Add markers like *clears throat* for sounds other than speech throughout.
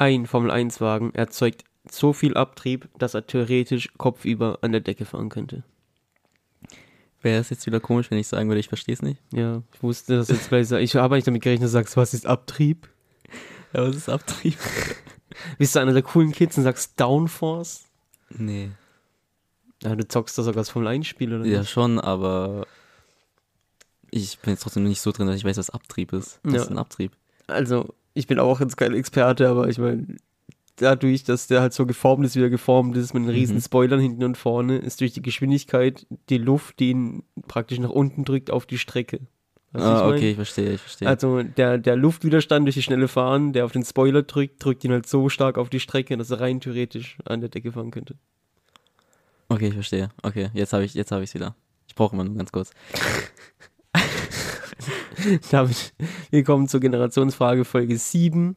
Ein Formel-1-Wagen erzeugt so viel Abtrieb, dass er theoretisch kopfüber an der Decke fahren könnte. Wäre es jetzt wieder komisch, wenn ich sagen würde, ich verstehe es nicht? Ja, ich wusste das jetzt gleich. Ich habe nicht damit gerechnet, dass du sagst, was ist Abtrieb? *laughs* Ja, was ist Abtrieb? *laughs* Bist du einer der coolen Kids und sagst Downforce? Nee. Ja, du zockst das sogar als Formel-1-Spiel, oder Ja, nicht? schon, aber ich bin jetzt trotzdem nicht so drin, dass ich weiß, was Abtrieb ist. Was Ja. ist ein Abtrieb? Also, ich bin auch jetzt kein Experte, aber ich meine, dadurch, dass der halt so geformt ist, wie er geformt ist, mit den riesen Mhm. Spoilern hinten und vorne, ist durch die Geschwindigkeit die Luft, die ihn praktisch nach unten drückt, auf die Strecke. Weißt ah, ich mein? okay, ich verstehe, ich verstehe. Also der, der Luftwiderstand durch die schnelle Fahren, der auf den Spoiler drückt, drückt ihn halt so stark auf die Strecke, dass er rein theoretisch an der Decke fahren könnte. okay, ich verstehe. Okay, jetzt habe ich jetzt habe ich es wieder. Ich brauche immer nur ganz kurz. *laughs* *laughs* Damit willkommen zur Generationsfrage Folge 7.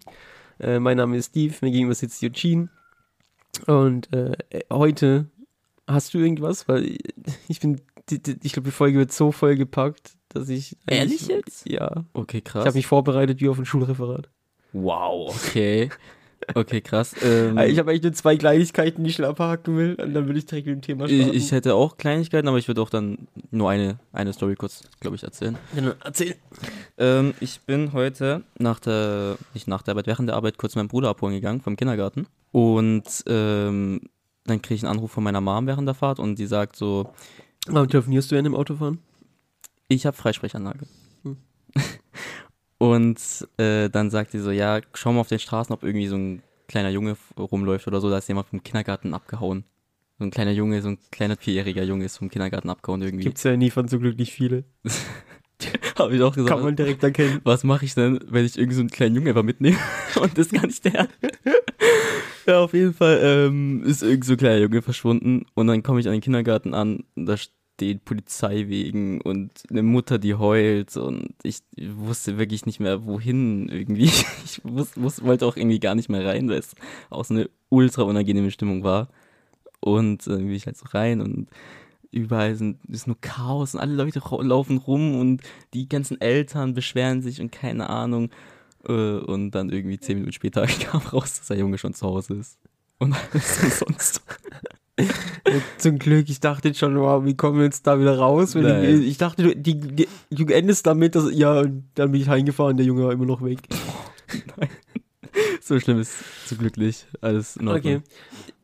Äh, mein Name ist Steve, mir gegenüber sitzt Eugene. Und äh, heute hast du irgendwas? Weil ich bin, ich glaube, die Folge wird so vollgepackt, dass ich. Ehrlich jetzt? Ja. Okay, Ich krass. habe mich vorbereitet wie auf ein Schulreferat. wow, okay. Okay, krass. *laughs* Ähm, Ich habe eigentlich nur zwei Kleinigkeiten, die ich schnell abhaken will, und dann würde ich direkt mit dem Thema starten. ich, ich hätte auch Kleinigkeiten, aber ich würde auch dann nur eine, eine Story kurz, glaube ich, erzählen. Ja, dann erzähl. Ähm, ich bin heute nach der, nicht nach der Arbeit, während der Arbeit kurz meinen Bruder abholen gegangen vom Kindergarten. Und ähm, dann kriege ich einen Anruf von meiner Mom während der Fahrt und die sagt so, Warum telefonierst du in dem Auto fahren? ich habe Freisprechanlage. Hm. *laughs* Und äh, dann sagt sie so, ja, schau mal auf den Straßen, ob irgendwie so ein kleiner Junge rumläuft oder so, da ist jemand vom Kindergarten abgehauen. So ein kleiner Junge, so ein kleiner vierjähriger Junge ist vom Kindergarten abgehauen irgendwie. Gibt's ja nie von so glücklich viele. *laughs* Habe ich auch gesagt. Kann man direkt erkennen. was mache ich denn, wenn ich irgendwie so einen kleinen Jungen einfach mitnehme *laughs* und das gar nicht der? *laughs* ja, auf jeden Fall ähm, ist irgend so ein kleiner Junge verschwunden und dann komme ich an den Kindergarten an, da steht Polizei wegen und eine Mutter, die heult und ich wusste wirklich nicht mehr wohin irgendwie. *laughs* Ich wus, wus, wollte auch irgendwie gar nicht mehr rein, weil es auch so eine ultra unangenehme Stimmung war. Und dann bin ich halt so rein und überall sind, ist nur Chaos und alle Leute laufen rum und die ganzen Eltern beschweren sich und keine Ahnung. Äh, Und dann irgendwie zehn Minuten später *laughs* kam raus, dass der Junge schon zu Hause ist. Und *laughs* alles umsonst. Zum Glück, ich dachte schon, wow, wie kommen wir jetzt da wieder raus? Nein. ich, dachte, du, die, die, du endest damit, dass, ja, und dann bin ich heimgefahren, der Junge war immer noch weg. *laughs* So schlimm ist so glücklich. Alles in Ordnung.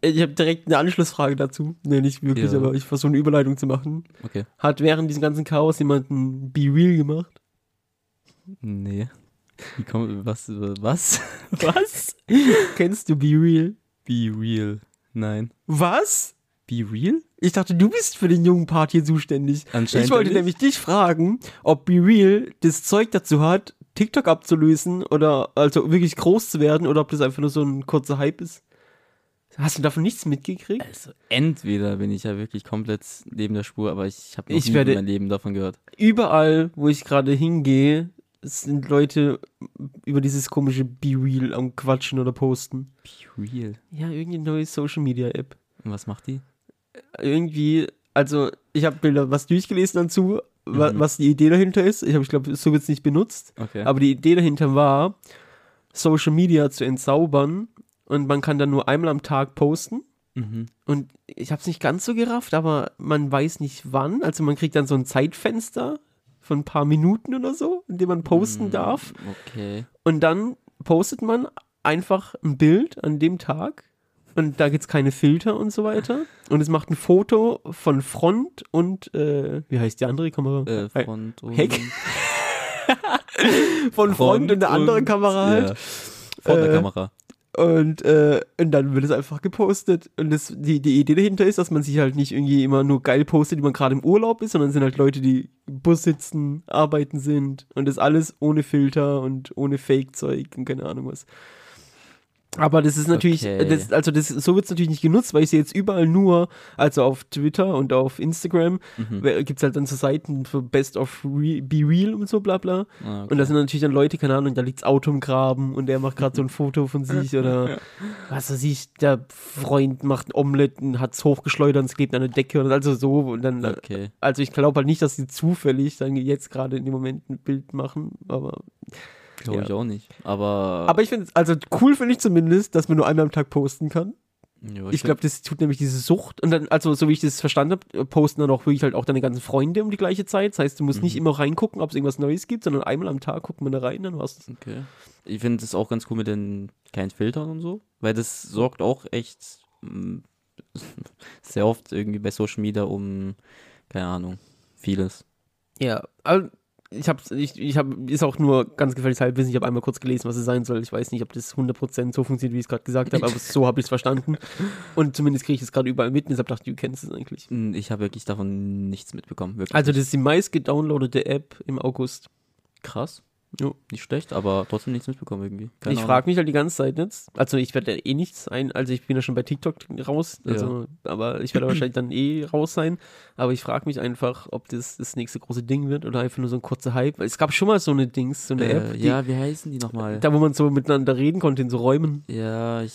Okay. Ich habe direkt eine Anschlussfrage dazu. Nee, nicht wirklich, Ja. aber ich versuche eine Überleitung zu machen. Okay. Hat während diesem ganzen Chaos jemand ein Be Real gemacht? Nee. Wie kommt, was, was? *laughs* *laughs* Was? Kennst du Be Real? Be real. Nein. Was? Be real? Ich dachte, du bist für den jungen Part hier zuständig. Anscheinend ich wollte nicht. nämlich dich fragen, ob Be Real das Zeug dazu hat, TikTok abzulösen oder also wirklich groß zu werden oder ob das einfach nur so ein kurzer Hype ist. Hast du davon nichts mitgekriegt? Also, entweder bin ich ja wirklich komplett neben der Spur, aber ich habe noch Ich nie werde- in meinem Leben davon gehört. Überall, wo ich gerade hingehe, sind Leute über dieses komische Be Real am Quatschen oder posten. Be real. Ja, irgendeine neue Social Media App. Und was macht die? Irgendwie, also ich habe Bilder was durchgelesen dazu, wa Mhm. was die Idee dahinter ist. Ich habe, ich glaube, so wird es nicht benutzt. Okay. Aber die Idee dahinter war, Social Media zu entzaubern und man kann dann nur einmal am Tag posten. mhm. Und ich habe es nicht ganz so gerafft, aber man weiß nicht wann. Also man kriegt dann so ein Zeitfenster von ein paar Minuten oder so, in dem man posten Mm, darf. Okay. Und dann postet man einfach ein Bild an dem Tag. Und da gibt es keine Filter und so weiter. Und es macht ein Foto von Front und, äh, wie heißt die andere Kamera? Äh, Front und Heck. *laughs* von Front, und eine andere Kamera halt. Ja. Der Äh, Kamera. Und, äh, und dann wird es einfach gepostet. Und das, die, die Idee dahinter ist, dass man sich halt nicht irgendwie immer nur geil postet, wie man gerade im Urlaub ist, sondern sind halt Leute, die im Bus sitzen, arbeiten sind. Und das alles ohne Filter und ohne Fake-Zeug und keine Ahnung was. Aber das ist natürlich, Okay. das, also das, so wird es natürlich nicht genutzt, weil ich sehe jetzt überall nur, also auf Twitter und auf Instagram, Mhm. gibt es halt dann so Seiten für Best of Re Be Real und so bla bla. Ah, okay. Und da sind natürlich dann Leute, keine Ahnung, da liegt's Auto im Graben und der macht gerade so ein Foto von *laughs* sich oder was weiß ich, der Freund macht ein Omelett und hat's hochgeschleudert und es klebt an der Decke und also so und dann, okay. also ich glaube halt nicht, dass sie zufällig dann jetzt gerade in dem Moment ein Bild machen, aber Glaube Ja. ich auch nicht. Aber, Aber ich finde, also cool finde ich zumindest, dass man nur einmal am Tag posten kann. ja, Ich glaube, das tut nämlich diese Sucht. Und dann, also so wie ich das verstanden habe, posten dann auch wirklich halt auch deine ganzen Freunde um die gleiche Zeit. Das heißt, du musst nicht Mhm. immer reingucken, ob es irgendwas Neues gibt, sondern einmal am Tag guckt man da rein, dann war's das. Okay. Ich finde es auch ganz cool mit den keinen Filtern und so, weil das sorgt auch echt mm, *laughs* sehr oft irgendwie bei Social Media um, keine Ahnung, vieles. Ja, aber ich habe, ich, ich habe, ist auch nur ganz gefährliches Halbwissen. Ich habe einmal kurz gelesen, was es sein soll. Ich weiß nicht, ob das 100% so funktioniert, wie ich es gerade gesagt habe, aber so habe ich es verstanden. Und zumindest kriege ich es gerade überall mit und deshalb dachte ich, du kennst es eigentlich. Mm, Ich habe wirklich davon nichts mitbekommen. Wirklich Also, das ist die meist gedownloadete App im August. krass. Jo. Nicht schlecht, aber trotzdem nichts mitbekommen irgendwie. Keine ich frage mich halt die ganze Zeit jetzt. Also ich werde ja eh nichts ein, also ich bin ja schon bei TikTok raus, also, aber ich werde wahrscheinlich dann eh raus sein. Aber ich frage mich einfach, ob das das nächste große Ding wird oder einfach nur so ein kurzer Hype. Es gab schon mal so eine Dings, so eine Äh, App, die, ja, wie heißen die nochmal? da wo man so miteinander reden konnte in so Räumen. Ja, ich,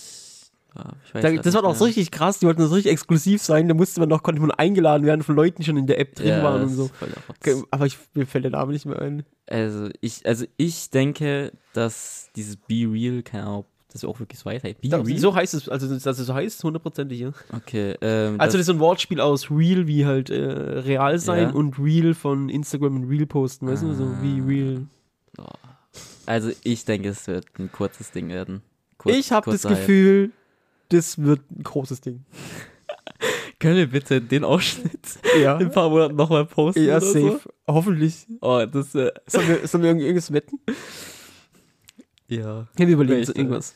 ja, weiß Da, das war doch so richtig krass, die wollten das richtig exklusiv sein, da musste man noch, konnte man eingeladen werden von Leuten, die schon in der App drin ja, waren und das so. ist. Okay, Aber ich, mir fällt der Name nicht mehr ein. Also ich, also ich denke, dass dieses Be Real, keine Ahnung, das auch wirklich so heißt. Be Da, Real? so heißt es, also dass es so heißt, hundertprozentig, ja. Okay, ähm, Also das ist so ein Wortspiel aus Real wie halt äh, real sein Ja. und Real von Instagram und Real posten, weißt du, so wie Ah. Real. also ich denke, es wird ein kurzes Ding werden. Kurz, ich habe das. Gefühl, das wird ein großes Ding. *laughs* Können wir bitte den Ausschnitt Ja, in ein paar Monaten nochmal posten ja oder safe. Hoffentlich. so? Oh, das, äh, Sollen wir, sollen wir irgend- irgendwas wetten? ja. Ja, wir überlegen uns Welche? irgendwas.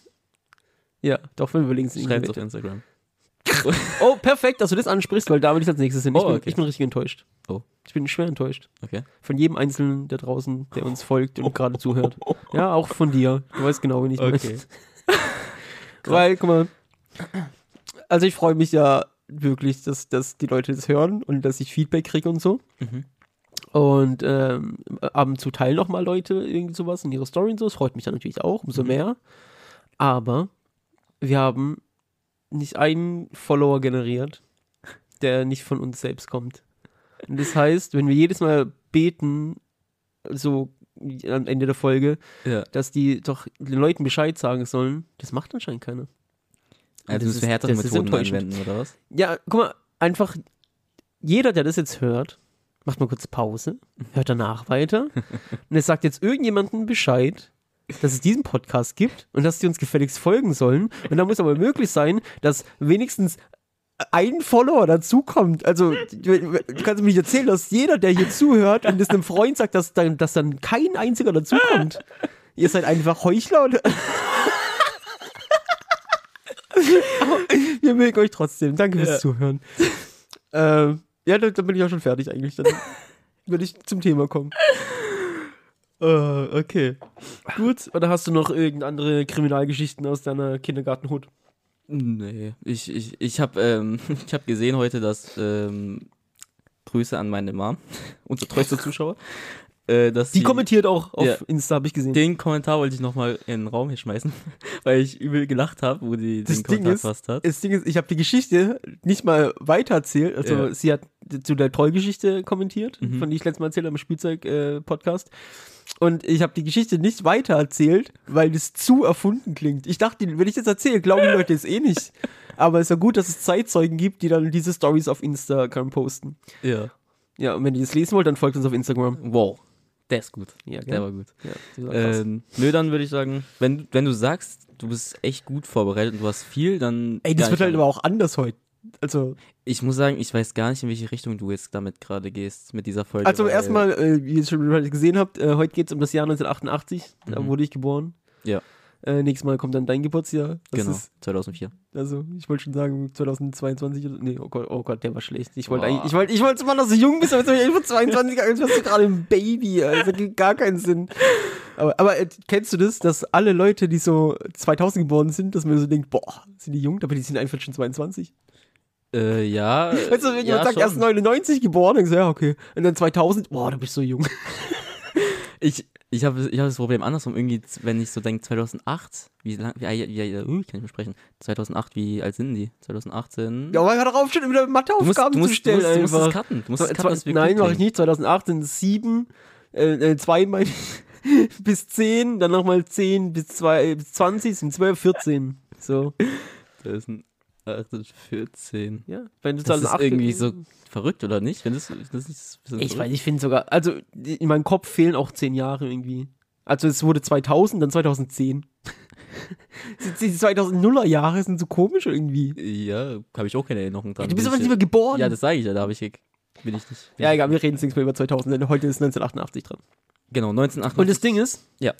Ja, doch, wir überlegen uns Schreibt auf irgendwas. Instagram. *laughs* Oh, perfekt, dass du das ansprichst, weil da will ich als nächstes hin. Ich, Oh, bin, okay. ich bin richtig enttäuscht. Oh. Ich bin schwer enttäuscht. Okay. Von jedem Einzelnen da draußen, der uns folgt und Oh. gerade zuhört. Ja, auch von dir. Du weißt genau, wen ich meine. Okay. *laughs* Weil, guck mal, also ich freue mich ja wirklich, dass, dass die Leute das hören und dass ich Feedback kriege und so. Mhm. Und ähm, ab und zu teilen noch mal Leute irgendwie sowas in ihre Story und so. Das freut mich dann natürlich auch, umso Mhm. mehr. Aber wir haben nicht einen Follower generiert, der nicht von uns selbst kommt. Und das heißt, wenn wir jedes Mal beten, so am Ende der Folge, Ja. dass die doch den Leuten Bescheid sagen sollen, das macht anscheinend keiner. Also müssen wir ist- härtere Methoden anwenden, oder was? Ja, guck mal, einfach jeder, der das jetzt hört, macht mal kurz Pause, hört danach weiter *laughs* und es sagt jetzt irgendjemandem Bescheid, dass es diesen Podcast gibt und dass die uns gefälligst folgen sollen. Und da muss aber möglich sein, dass wenigstens ein Follower dazukommt. Also, du, du kannst mir nicht erzählen, dass jeder, der hier zuhört und das einem Freund sagt, dass dann, dass dann kein einziger dazukommt. Ihr seid einfach Heuchler und. *laughs* Wir mögen euch trotzdem. Danke fürs Ja. Zuhören. Ähm, ja, da, da bin ich auch schon fertig eigentlich. Dann würde ich zum Thema kommen. Äh, okay. Gut. Oder hast du noch irgendeine andere Kriminalgeschichten aus deiner Kindergartenhut? Nee, ich, ich, ich habe ähm, *laughs* ich hab gesehen heute, dass ähm, Grüße an meine Mom, *laughs* unser treuester Zuschauer, äh, dass Die sie- kommentiert auch auf Ja. Insta, habe ich gesehen. Den Kommentar wollte ich nochmal in den Raum hier schmeißen, *laughs* weil ich übel gelacht habe, wo die Das den Ding Kommentar ist, hat. Das Ding ist, ich habe die Geschichte nicht mal weiter erzählt. Also Ja. sie hat zu der Trollgeschichte kommentiert, Mhm. von die ich letztes Mal erzählt habe im Spielzeug-Podcast. Und ich habe die Geschichte nicht weiter erzählt, weil das zu erfunden klingt. Ich dachte, wenn ich das erzähle, glauben die Leute es eh nicht. Aber es ist ja gut, dass es Zeitzeugen gibt, die dann diese Stories auf Instagram posten. Ja. Ja, und wenn ihr das lesen wollt, dann folgt uns auf Instagram. Wow. Der ist gut. Ja, Der war gut. Ja. Ähm, nö, dann würde ich sagen, wenn, wenn du sagst, du bist echt gut vorbereitet und du hast viel, dann. Ey, das wird halt aber auch anders heute. Also, Ich muss sagen, ich weiß gar nicht, in welche Richtung du jetzt damit gerade gehst, mit dieser Folge. also erstmal, äh, wie ihr schon gesehen habt, äh, heute geht es um das Jahr 1988. Da Mhm. wurde ich geboren. Ja. Äh, nächstes Mal kommt dann dein Geburtsjahr. Das Genau, Ist, 2004. also, ich wollte schon sagen, 2022 oder. Nee, oh Gott, oh Gott, der war schlecht. Ich wollte eigentlich, ich wollte, ich wollte mal noch so jung bist, aber jetzt bin ich einfach 22, als wärst du gerade ein Baby. Also, das gibt gar keinen Sinn. Aber, aber äh, kennst du das, dass alle Leute, die so 2000 geboren sind, dass man so denkt, boah, sind die jung, aber die sind einfach schon 22? Äh, ja. *laughs* Weißt du, wenn ja, jemand sagt, schon. erst 99 geboren, dann denkst du, ja, okay. Und dann 2000, boah, du bist so jung. Ich, ich habe ich hab das Problem andersrum. Irgendwie, wenn ich so denke, 2008, wie lang, wie, wie, wie uh, ich kann nicht mehr sprechen. 2008, wie alt sind die? 2018? Ja, aber hör doch auf, schon wieder du musst, Matheaufgaben du musst, zu stellen du musst, du musst das cutten. Du musst das cutten, dass zwei, nein, mache ich nicht. 2008 sind es sieben, äh, äh, zwei meine ich. *laughs* bis 10, dann nochmal 10 bis, 2, bis 20, sind 12, 14. So. Das ist ein 8, 14. Ja, wenn du Das dann ist irgendwie so verrückt, oder nicht? Wenn das, das ist Ich weiß, ich finde sogar, also in meinem Kopf fehlen auch 10 Jahre irgendwie. Also es wurde 2000, dann 2010. *laughs* Die die 2000er Jahre sind so komisch irgendwie. Ja, habe ich auch keine Erinnerung dran. du bist aber ich- nicht mehr geboren. Ja, das sage ich ja, da habe ich, bin ich nicht. bin ja, egal, wir reden jetzt nichts mehr über 2000, denn heute ist 1988 dran. Genau, 1988. Und das Ding ist, Ja.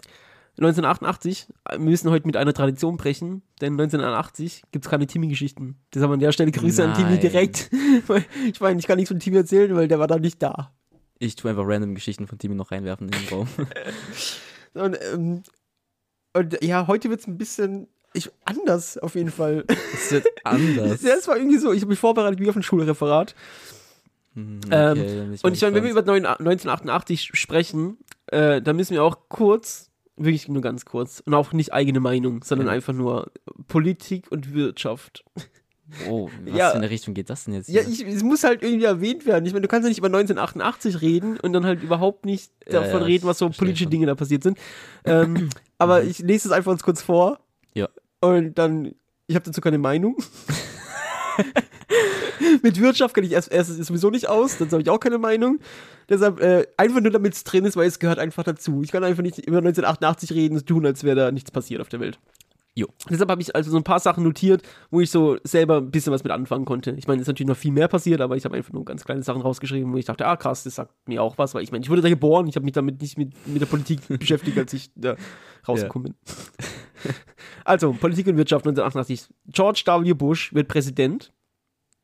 1988, wir müssen heute mit einer Tradition brechen, denn 1981 gibt es keine Timmy-Geschichten. Das haben wir an der Stelle Grüße an Timmy Nein. direkt. *laughs* Ich meine, ich kann nichts von Timmy erzählen, weil der war da nicht da. Ich tue einfach random Geschichten von Timmy noch reinwerfen in den Raum. *laughs* Und, ähm, und ja, heute wird es ein bisschen ich, anders auf jeden Fall. Es wird anders. *laughs* Ja, es war irgendwie so, ich habe mich vorbereitet wie auf ein Schulreferat. Hm, Ähm, dann bin Und ich meine, wenn wir über neun- 1988 sprechen, äh, dann müssen wir auch kurz, wirklich nur ganz kurz, und auch nicht eigene Meinung, sondern Ja. einfach nur Politik und Wirtschaft. Oh, was *laughs* Ja. für eine Richtung geht das denn jetzt? Ja, hier? ich, es muss halt irgendwie erwähnt werden. Ich meine, du kannst ja nicht über 1988 reden und dann halt überhaupt nicht Ja, davon ja, reden, was so politische schon. Dinge da passiert sind. Ähm, *clears throat* aber ich lese es einfach uns kurz vor. Ja. Und dann, ich habe dazu keine Meinung. *laughs* *laughs* Mit Wirtschaft kenne ich erst, erst sowieso nicht aus, dann habe ich auch keine Meinung. Deshalb äh, einfach nur, damit es drin ist, weil es gehört einfach dazu. Ich kann einfach nicht über 1988 reden und tun, als wäre da nichts passiert auf der Welt. Jo. Deshalb habe ich also so ein paar Sachen notiert, wo ich so selber ein bisschen was mit anfangen konnte. Ich meine, es ist natürlich noch viel mehr passiert, aber ich habe einfach nur ganz kleine Sachen rausgeschrieben, wo ich dachte, ah krass, das sagt mir auch was, weil ich meine, ich wurde da geboren, ich habe mich damit nicht mit, mit der Politik *laughs* beschäftigt, als ich da rausgekommen bin. *laughs* also, Politik und Wirtschaft 1988. George W. Bush wird Präsident.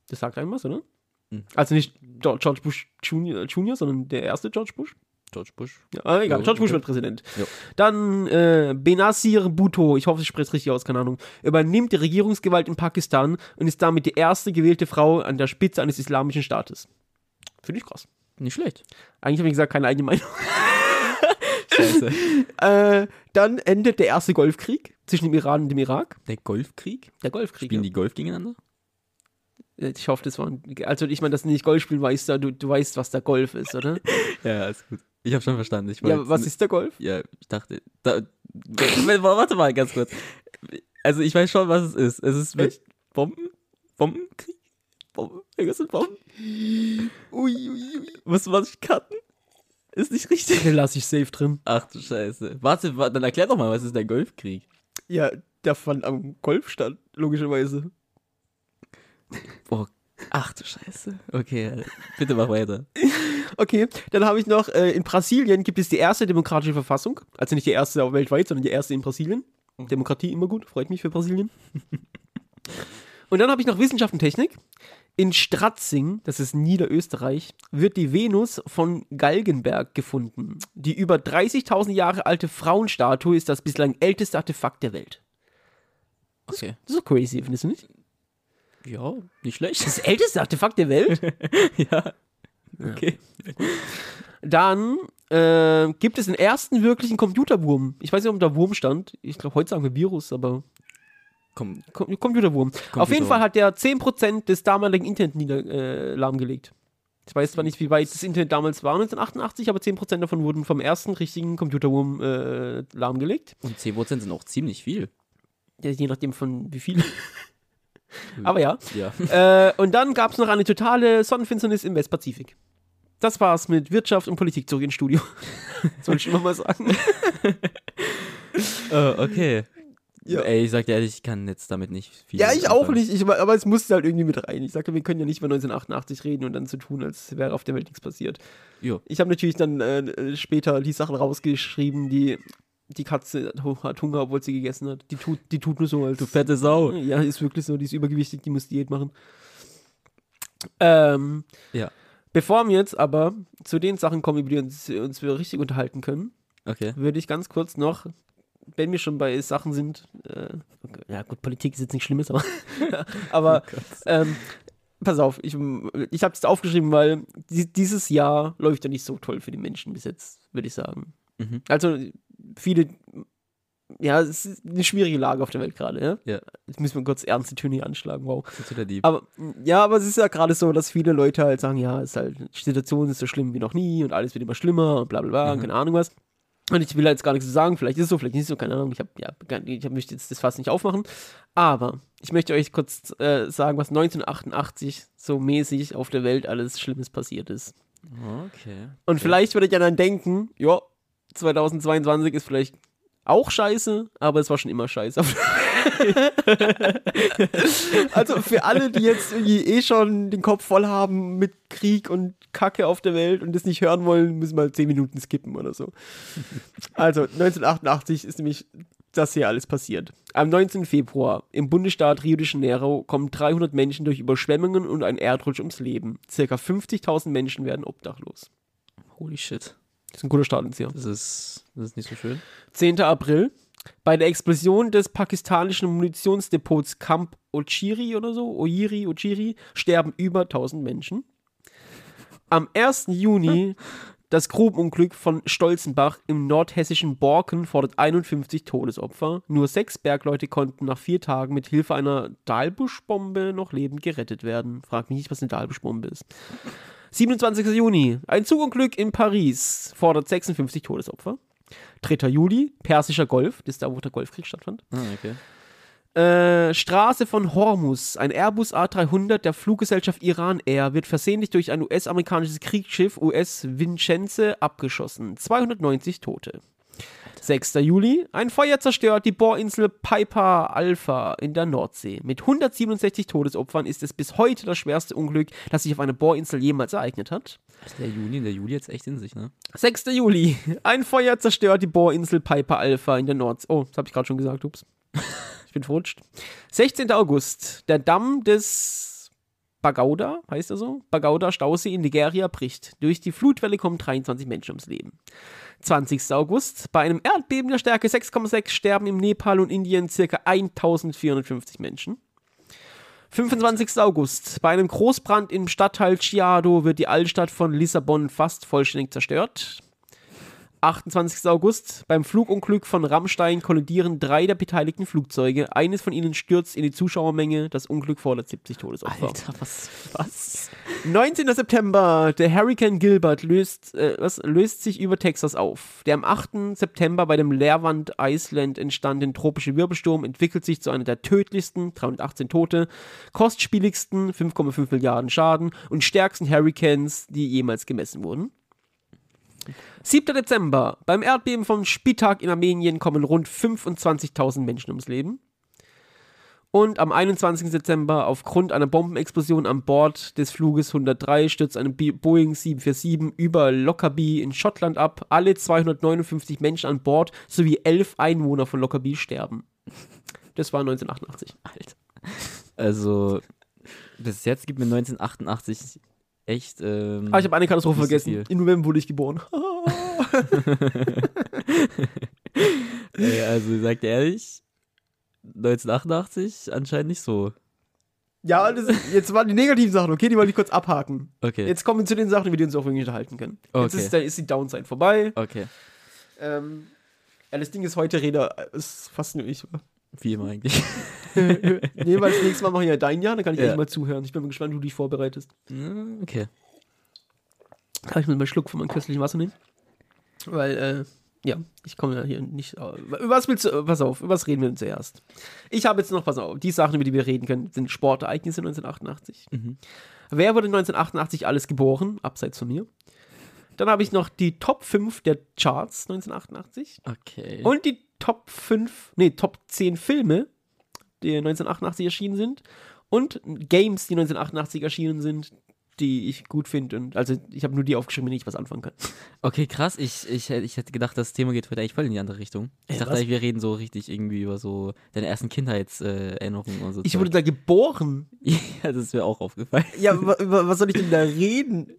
Das sagt einem was, oder? Mhm. Also nicht George Bush Junior, Junior, sondern der erste George Bush. George Bush. Ja, egal, George Bush wird Präsident. Ja. Dann äh, Benazir Bhutto, ich hoffe, ich spreche es richtig aus, keine Ahnung, übernimmt die Regierungsgewalt in Pakistan und ist damit die erste gewählte Frau an der Spitze eines islamischen Staates. Finde ich krass. Nicht schlecht. Eigentlich habe ich gesagt, keine eigene Meinung. *laughs* Scheiße. *laughs* Äh, dann endet der erste Golfkrieg zwischen dem Iran und dem Irak. Der Golfkrieg? Der Golfkrieg. Spielen Ja. die Golf gegeneinander? Ich hoffe, das war. ein- Also, ich meine, dass du nicht Golf spielen weißt, du, du weißt, was der Golf ist, oder? *laughs* Ja, ist gut. Ich habe schon verstanden. Ich ja, was ist der Golf? Ja, ich dachte. Da, warte mal ganz kurz. Also, ich weiß schon, was es ist. Es ist mit Echt? Bomben? Bombenkrieg? Bomben? Irgendwas mit Bomben? Ui, ui, ui. Muss man sich cutten? Ist nicht richtig. Den lasse ich safe drin. Ach du Scheiße. Warte, warte, dann erklär doch mal, was ist der Golfkrieg? Ja, der fand am Golf statt, logischerweise. Boah. Ach du Scheiße. Okay, bitte mach weiter. *laughs* Okay, dann habe ich noch, äh, in Brasilien gibt es die erste demokratische Verfassung. Also nicht die erste weltweit, sondern die erste in Brasilien. Demokratie immer gut, freut mich für Brasilien. *laughs* Und dann habe ich noch Wissenschaft und Technik. In Stratzing, das ist Niederösterreich, wird die Venus von Galgenberg gefunden. Die über 30.000 Jahre alte Frauenstatue ist das bislang älteste Artefakt der Welt. Okay. Das ist doch crazy, findest du nicht? Ja, nicht schlecht. Das älteste Artefakt der Welt? *laughs* ja. Okay. Dann äh, gibt es den ersten wirklichen Computerwurm. Ich weiß nicht, ob da Wurm stand. Ich glaube, heute sagen wir Virus, aber Komm, Com Computerwurm. Auf jeden Fall hat der 10% des damaligen Internet nieder, äh, lahmgelegt. Ich weiß zwar nicht, wie weit das Internet damals war, 1988, aber 10% davon wurden vom ersten richtigen Computerwurm äh, lahmgelegt. und 10% sind auch ziemlich viel. Ja, je nachdem von wie viel. *laughs* *laughs* aber ja. Ja. äh, und dann gab es noch eine totale Sonnenfinsternis im Westpazifik. Das war's mit Wirtschaft und Politik zurück ins Studio. *laughs* Soll ich immer mal sagen. Äh, *laughs* okay. Ja. Ey, ich sag dir ehrlich, ich kann jetzt damit nicht viel. Ja, ich auch nicht. Ich, aber es musste halt irgendwie mit rein. Ich sagte, wir können ja nicht über 1988 reden und dann so tun, als wäre auf der Welt nichts passiert. Jo. Ich habe natürlich dann äh, später die Sachen rausgeschrieben, die die Katze hat- Hunger, obwohl sie gegessen hat. Die tut, die tut nur so, als Du fette Sau. Ja, ist wirklich so. Die ist übergewichtig, die muss Diät machen. Ähm, Ja. Bevor wir jetzt aber zu den Sachen kommen, über die uns, uns wir richtig unterhalten können, Okay. würde ich ganz kurz noch, wenn wir schon bei Sachen sind, äh, ja gut, Politik ist jetzt nichts Schlimmes, aber, *laughs* aber ähm, pass auf, ich, ich habe es aufgeschrieben, weil die, dieses Jahr läuft ja nicht so toll für die Menschen bis jetzt, würde ich sagen. Mhm. Also viele, ja, es ist eine schwierige Lage auf der Welt gerade, ja. Ja. Jetzt müssen wir kurz ernste Töne hier anschlagen, wow. Aber ja, aber es ist ja gerade so, dass viele Leute halt sagen, ja, ist halt, die Situation ist so schlimm wie noch nie und alles wird immer schlimmer und bla bla bla, Mhm. keine Ahnung was. Und ich will jetzt gar nichts zu sagen, vielleicht ist es so, vielleicht nicht so, keine Ahnung. Ich habe ja, ich hab, möchte jetzt das fast nicht aufmachen. Aber ich möchte euch kurz äh, sagen, was 1988 so mäßig auf der Welt alles Schlimmes passiert ist. Okay. Und vielleicht würdet ihr dann denken, ja, 2022 ist vielleicht auch scheiße, aber es war schon immer scheiße. *laughs* also für alle, die jetzt irgendwie eh schon den Kopf voll haben mit Krieg und Kacke auf der Welt und das nicht hören wollen, müssen mal 10 Minuten skippen oder so. *laughs* Also 1988 ist nämlich das hier alles passiert. Am 19. Februar im Bundesstaat Rio de Janeiro kommen 300 Menschen durch Überschwemmungen und ein Erdrutsch ums Leben. Circa 50.000 Menschen werden obdachlos. Holy shit. Das ist ein guter Start ins Jahr. Das ist, das ist nicht so schön. 10. April. Bei der Explosion des pakistanischen Munitionsdepots Camp Ochiri oder so, Oiri, Ochiri, sterben über 1000 Menschen. Am 1. Juni *laughs* das Grubenunglück von Stolzenbach im nordhessischen Borken fordert 51 Todesopfer. Nur sechs Bergleute konnten nach vier Tagen mit Hilfe einer Dahlbuschbombe noch lebend gerettet werden. Frag mich nicht, was eine Dahlbuschbombe ist. 27. Juni. Ein Zugunglück in Paris fordert 56 Todesopfer. 3. Juli. Persischer Golf. Das ist da, wo der Golfkrieg stattfand. Ah, okay. Äh, Straße von Hormuz. Ein Airbus A300 der Fluggesellschaft Iran Air wird versehentlich durch ein US-amerikanisches Kriegsschiff US Vincenze abgeschossen. 290 Tote. 6. Juli. Ein Feuer zerstört die Bohrinsel Piper Alpha in der Nordsee. Mit 167 Todesopfern ist es bis heute das schwerste Unglück, das sich auf einer Bohrinsel jemals ereignet hat. Der Juni, der Juli jetzt echt in sich, ne? 6. Juli. Ein Feuer zerstört die Bohrinsel Piper Alpha in der Nordsee. Oh, das habe ich gerade schon gesagt, ups. Ich bin verrutscht. 16. August. Der Damm des Bagauda, heißt er so? Bagauda Stausee in Nigeria bricht. Durch die Flutwelle kommen 23 Menschen ums Leben. 20. August. Bei einem Erdbeben der Stärke 6,6 sterben im Nepal und Indien ca. 1450 Menschen. 25. August. Bei einem Großbrand im Stadtteil Chiado wird die Altstadt von Lissabon fast vollständig zerstört. 28. August. Beim Flugunglück von Rammstein kollidieren drei der beteiligten Flugzeuge. Eines von ihnen stürzt in die Zuschauermenge. Das Unglück fordert 70 Todesopfer. Alter, was? Was? 19. September. Der Hurricane Gilbert löst, äh, was, löst sich über Texas auf. Der am 8. September bei dem Leerwand Island entstandene tropische Wirbelsturm entwickelt sich zu einer der tödlichsten, 318 Tote, kostspieligsten, 5,5 Milliarden Schaden und stärksten Hurricanes, die jemals gemessen wurden. 7. Dezember. Beim Erdbeben von Spitak in Armenien kommen rund 25.000 Menschen ums Leben. Und am 21. Dezember aufgrund einer Bombenexplosion an Bord des Fluges 103 stürzt eine Boeing 747 über Lockerbie in Schottland ab. Alle 259 Menschen an Bord sowie 11 Einwohner von Lockerbie sterben. Das war 1988. Alter. Also, bis jetzt gibt mir 1988 echt. Ähm, Ah, ich habe eine Katastrophe vergessen. In November wurde ich geboren. *laughs* *laughs* Ey, also, ich sag dir ehrlich, 1988 anscheinend nicht so. ja, das, jetzt waren die negativen Sachen, okay? Die wollte ich kurz abhaken. Okay. Jetzt kommen wir zu den Sachen, über die wir uns auch wirklich unterhalten können. Jetzt Okay. ist, ist die Downside vorbei. Okay. Ähm, ja, das Ding ist heute, Reda, ist fast nur ich. Wie immer *laughs* eigentlich. nee, weil das nächste Mal mache ich ja dein Jahr, dann kann ich Ja. mal zuhören. Ich bin mal gespannt, wie du dich vorbereitest. Ja, okay. Kann ich mal einen Schluck von meinem köstlichen Wasser nehmen? Weil, äh, ja, ich komme ja hier nicht. Über was willst du, pass auf, über was reden wir denn zuerst? Ich habe jetzt noch, pass auf, die Sachen, über die wir reden können, sind Sportereignisse 1988. Mhm. Wer wurde 1988 alles geboren, abseits von mir? Dann habe ich noch die Top 5 der Charts 1988. Okay. Und die Top 5, nee, Top 10 Filme, die 1988 erschienen sind. Und Games, die 1988 erschienen sind, die ich gut finde. Und Also ich habe nur die aufgeschrieben, mit denen ich was anfangen kann. Okay, krass. Ich, ich, ich hätte gedacht, das Thema geht heute eigentlich voll in die andere Richtung. Ich Ey, dachte was? eigentlich, wir reden so richtig irgendwie über so deine ersten Kindheitserinnerungen und so. Ich wurde da geboren. *laughs* ja, das ist mir auch aufgefallen. Ja, wa- was soll ich denn da reden?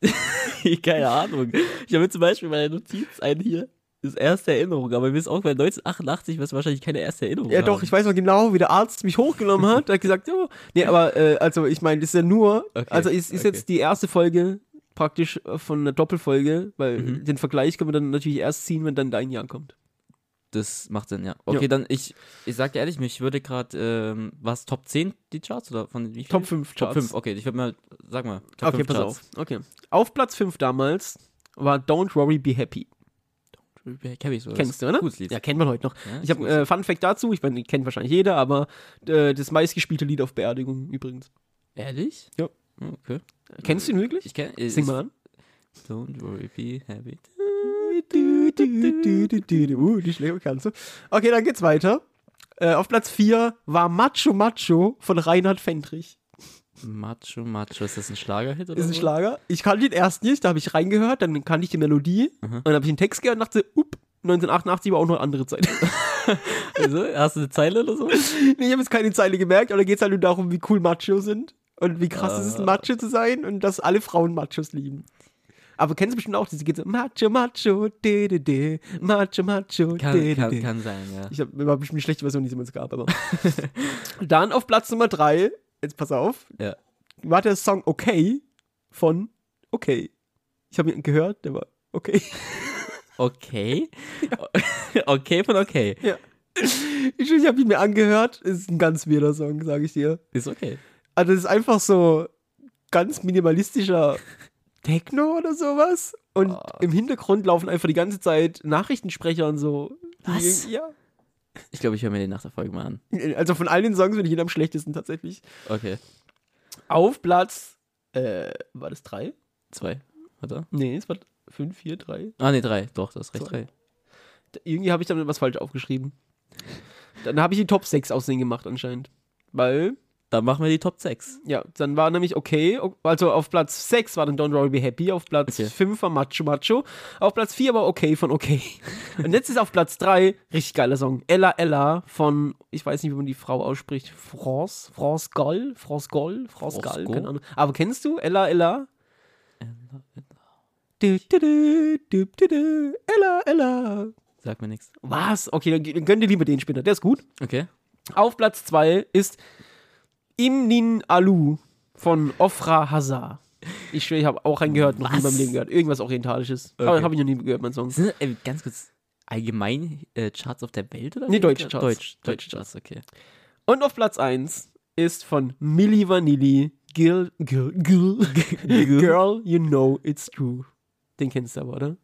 *laughs* Keine Ahnung. Ich habe zum Beispiel meine Notiz ein hier. Das erste Erinnerung, aber mir ist auch bei 1988 wirst du wahrscheinlich keine erste Erinnerung Ja, haben. doch, ich weiß noch genau, wie der Arzt mich hochgenommen hat. Er hat gesagt, ja, nee, aber äh, also ich meine, das ist ja nur, Okay, also ist, ist okay. jetzt die erste Folge praktisch äh, von einer Doppelfolge, weil Mhm. den Vergleich können wir dann natürlich erst ziehen, wenn dann dein Jahr kommt. Das macht Sinn, ja. Okay, Ja. dann ich, ich sag dir ehrlich, mich würde gerade, ähm, was Top 10 die Charts oder von wie viel? Top 5 Top Charts. 5, okay, ich würde mal, sag mal, Top okay, 5 pass Charts. auf. Okay. Auf Platz 5 damals war Don't Worry, Be Happy. Kenn ich so. Kennst du, oder? Gutes Lied. Ja, kennt man heute noch. Ja, ich habe äh, Fun Fact dazu, ich meine, kennt wahrscheinlich jeder, aber äh, das meistgespielte Lied auf Beerdigung übrigens. Ehrlich? Ja. Oh, Okay. Kennst du ihn wirklich? Ich kenn, Sing mal an. Don't worry, be happy. Uh, die Schläge kannst du. Okay, dann geht's weiter. Äh, auf Platz 4 war Macho Macho von Reinhard Fendrich. Macho, Macho. Ist das ein Schlagerhit oder Ist ein so? Schlager. Ich kannte ihn erst nicht, da habe ich reingehört, dann kannte ich die Melodie Mhm. und dann habe ich den Text gehört und dachte, up, 1988 war auch noch eine andere Zeit. Also, *laughs* hast du eine Zeile oder so? *laughs* nee, ich habe jetzt keine Zeile gemerkt, aber da geht es halt nur darum, wie cool Macho sind und wie krass es ist, Ah. ein Macho zu sein und dass alle Frauen Machos lieben. Aber kennst du bestimmt auch diese geht so Macho Macho de de de Macho Macho Kann, de de kann, de. kann sein, ja. Ich habe immer bestimmt die schlechte Version, die es gab, aber. *laughs* Dann auf Platz Nummer 3, jetzt pass auf, ja. war der Song Okay von Okay. Ich habe ihn gehört, der war okay. *laughs* Okay. *laughs* okay von okay. Ich, ich habe ihn mir angehört, ist ein ganz weirder Song, sage ich dir. Ist okay. Also es ist einfach so ganz minimalistischer *laughs* Techno oder sowas. Und Oh. im Hintergrund laufen einfach die ganze Zeit Nachrichtensprecher und so. Was? Ja. Ich glaube, ich höre mir den nach der Folge mal an. Also von all den Songs bin ich ihn am schlechtesten tatsächlich. Okay. Auf Platz, äh, war das drei? Zwei. Oder? Nee, es war fünf, vier, drei. Ah, nee, drei. Doch, das ist recht. Zwei. Drei. Da- Irgendwie habe ich damit was falsch aufgeschrieben. Dann habe ich die Top 6 aussehen gemacht anscheinend. Weil, Dann machen wir die Top 6. ja, dann war nämlich okay, also auf Platz 6 war dann Don't Worry Be Happy, auf Platz Okay. 5 war Macho Macho, auf Platz 4 war okay von okay. *laughs* Und jetzt ist auf Platz 3, richtig geiler Song, Ella Ella von, ich weiß nicht, wie man die Frau ausspricht, France, France Gall, France Gall, France Gall, keine Ahnung. Aber kennst du Ella Ella? Du, du, du, du, du, du, Ella Ella. Sag mir nichts. Was? Okay, dann, dann gönn dir lieber den Spinner, der ist gut. Okay. Auf Platz 2 ist Imnin Alu von Ofra Hazar. Ich schwöre, ich habe auch reingehört, noch nie in Was? meinem Leben gehört. Irgendwas Orientalisches. Aber Okay. habe ich noch nie gehört, mein Song. Sind äh, ganz kurz allgemein äh, Charts auf der Welt oder? Nee, deutsche Charts. Deutsch, Deutsche deutsche Charts, okay. Und auf Platz 1 ist von Milli Vanilli Girl, Girl, Girl, Girl, You Know It's True. Den kennst du aber, oder?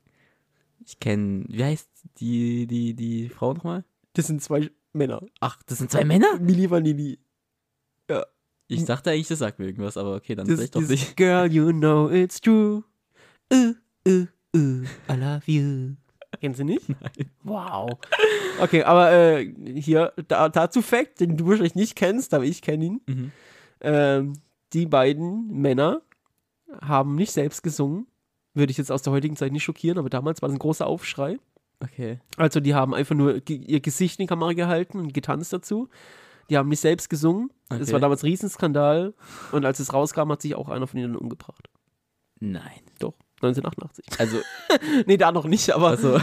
Ich kenne, wie heißt die, die, die Frau nochmal? Das sind zwei Männer. Ach, das sind zwei Männer? Milli Vanilli. Ich dachte eigentlich, das sagt mir irgendwas, aber okay, dann vielleicht doch nicht. Girl, you know it's true. Uh, uh, uh, I love you. Kennst du nicht? Nein. Wow. Okay, aber äh, hier, da, dazu Fact, den du wahrscheinlich nicht kennst, aber ich kenne ihn. Mhm. Ähm, die beiden Männer haben nicht selbst gesungen. Würde ich jetzt aus der heutigen Zeit nicht schockieren, aber damals war das ein großer Aufschrei. Okay. Also die haben einfach nur ihr Gesicht in die Kamera gehalten und getanzt dazu. Die haben nicht selbst gesungen. Das Okay. war damals ein Riesenskandal. Und als es rauskam, hat sich auch einer von ihnen umgebracht. Nein. Doch, 1988. Also, *laughs* nee, da noch nicht, aber, also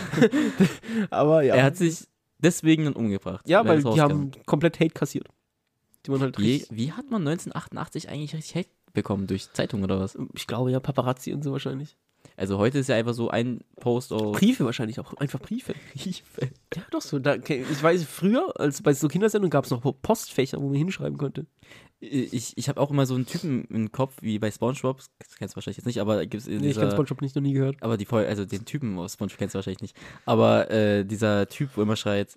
*laughs* aber ja. er hat sich deswegen dann umgebracht. ja, weil die haben komplett Hate kassiert. Die man halt Wie, wie hat man 1988 eigentlich richtig Hate bekommen? Durch Zeitung oder was? ich glaube ja, Paparazzi und so wahrscheinlich. Also heute ist ja einfach so ein Post auf. Briefe wahrscheinlich auch, einfach Briefe. Briefe? Ja, doch so. Da, ich weiß, früher, als bei so Kindersendungen gab es noch Postfächer, wo man hinschreiben konnte. Ich, ich habe auch immer so einen Typen im Kopf, wie bei Spongebob. Das kennst du wahrscheinlich jetzt nicht, aber gibt's in Nee, ich dieser, kann Spongebob nicht noch nie gehört. Aber die Folge, also den Typen aus Spongebob kennst du wahrscheinlich nicht. Aber äh, dieser Typ, wo immer schreit,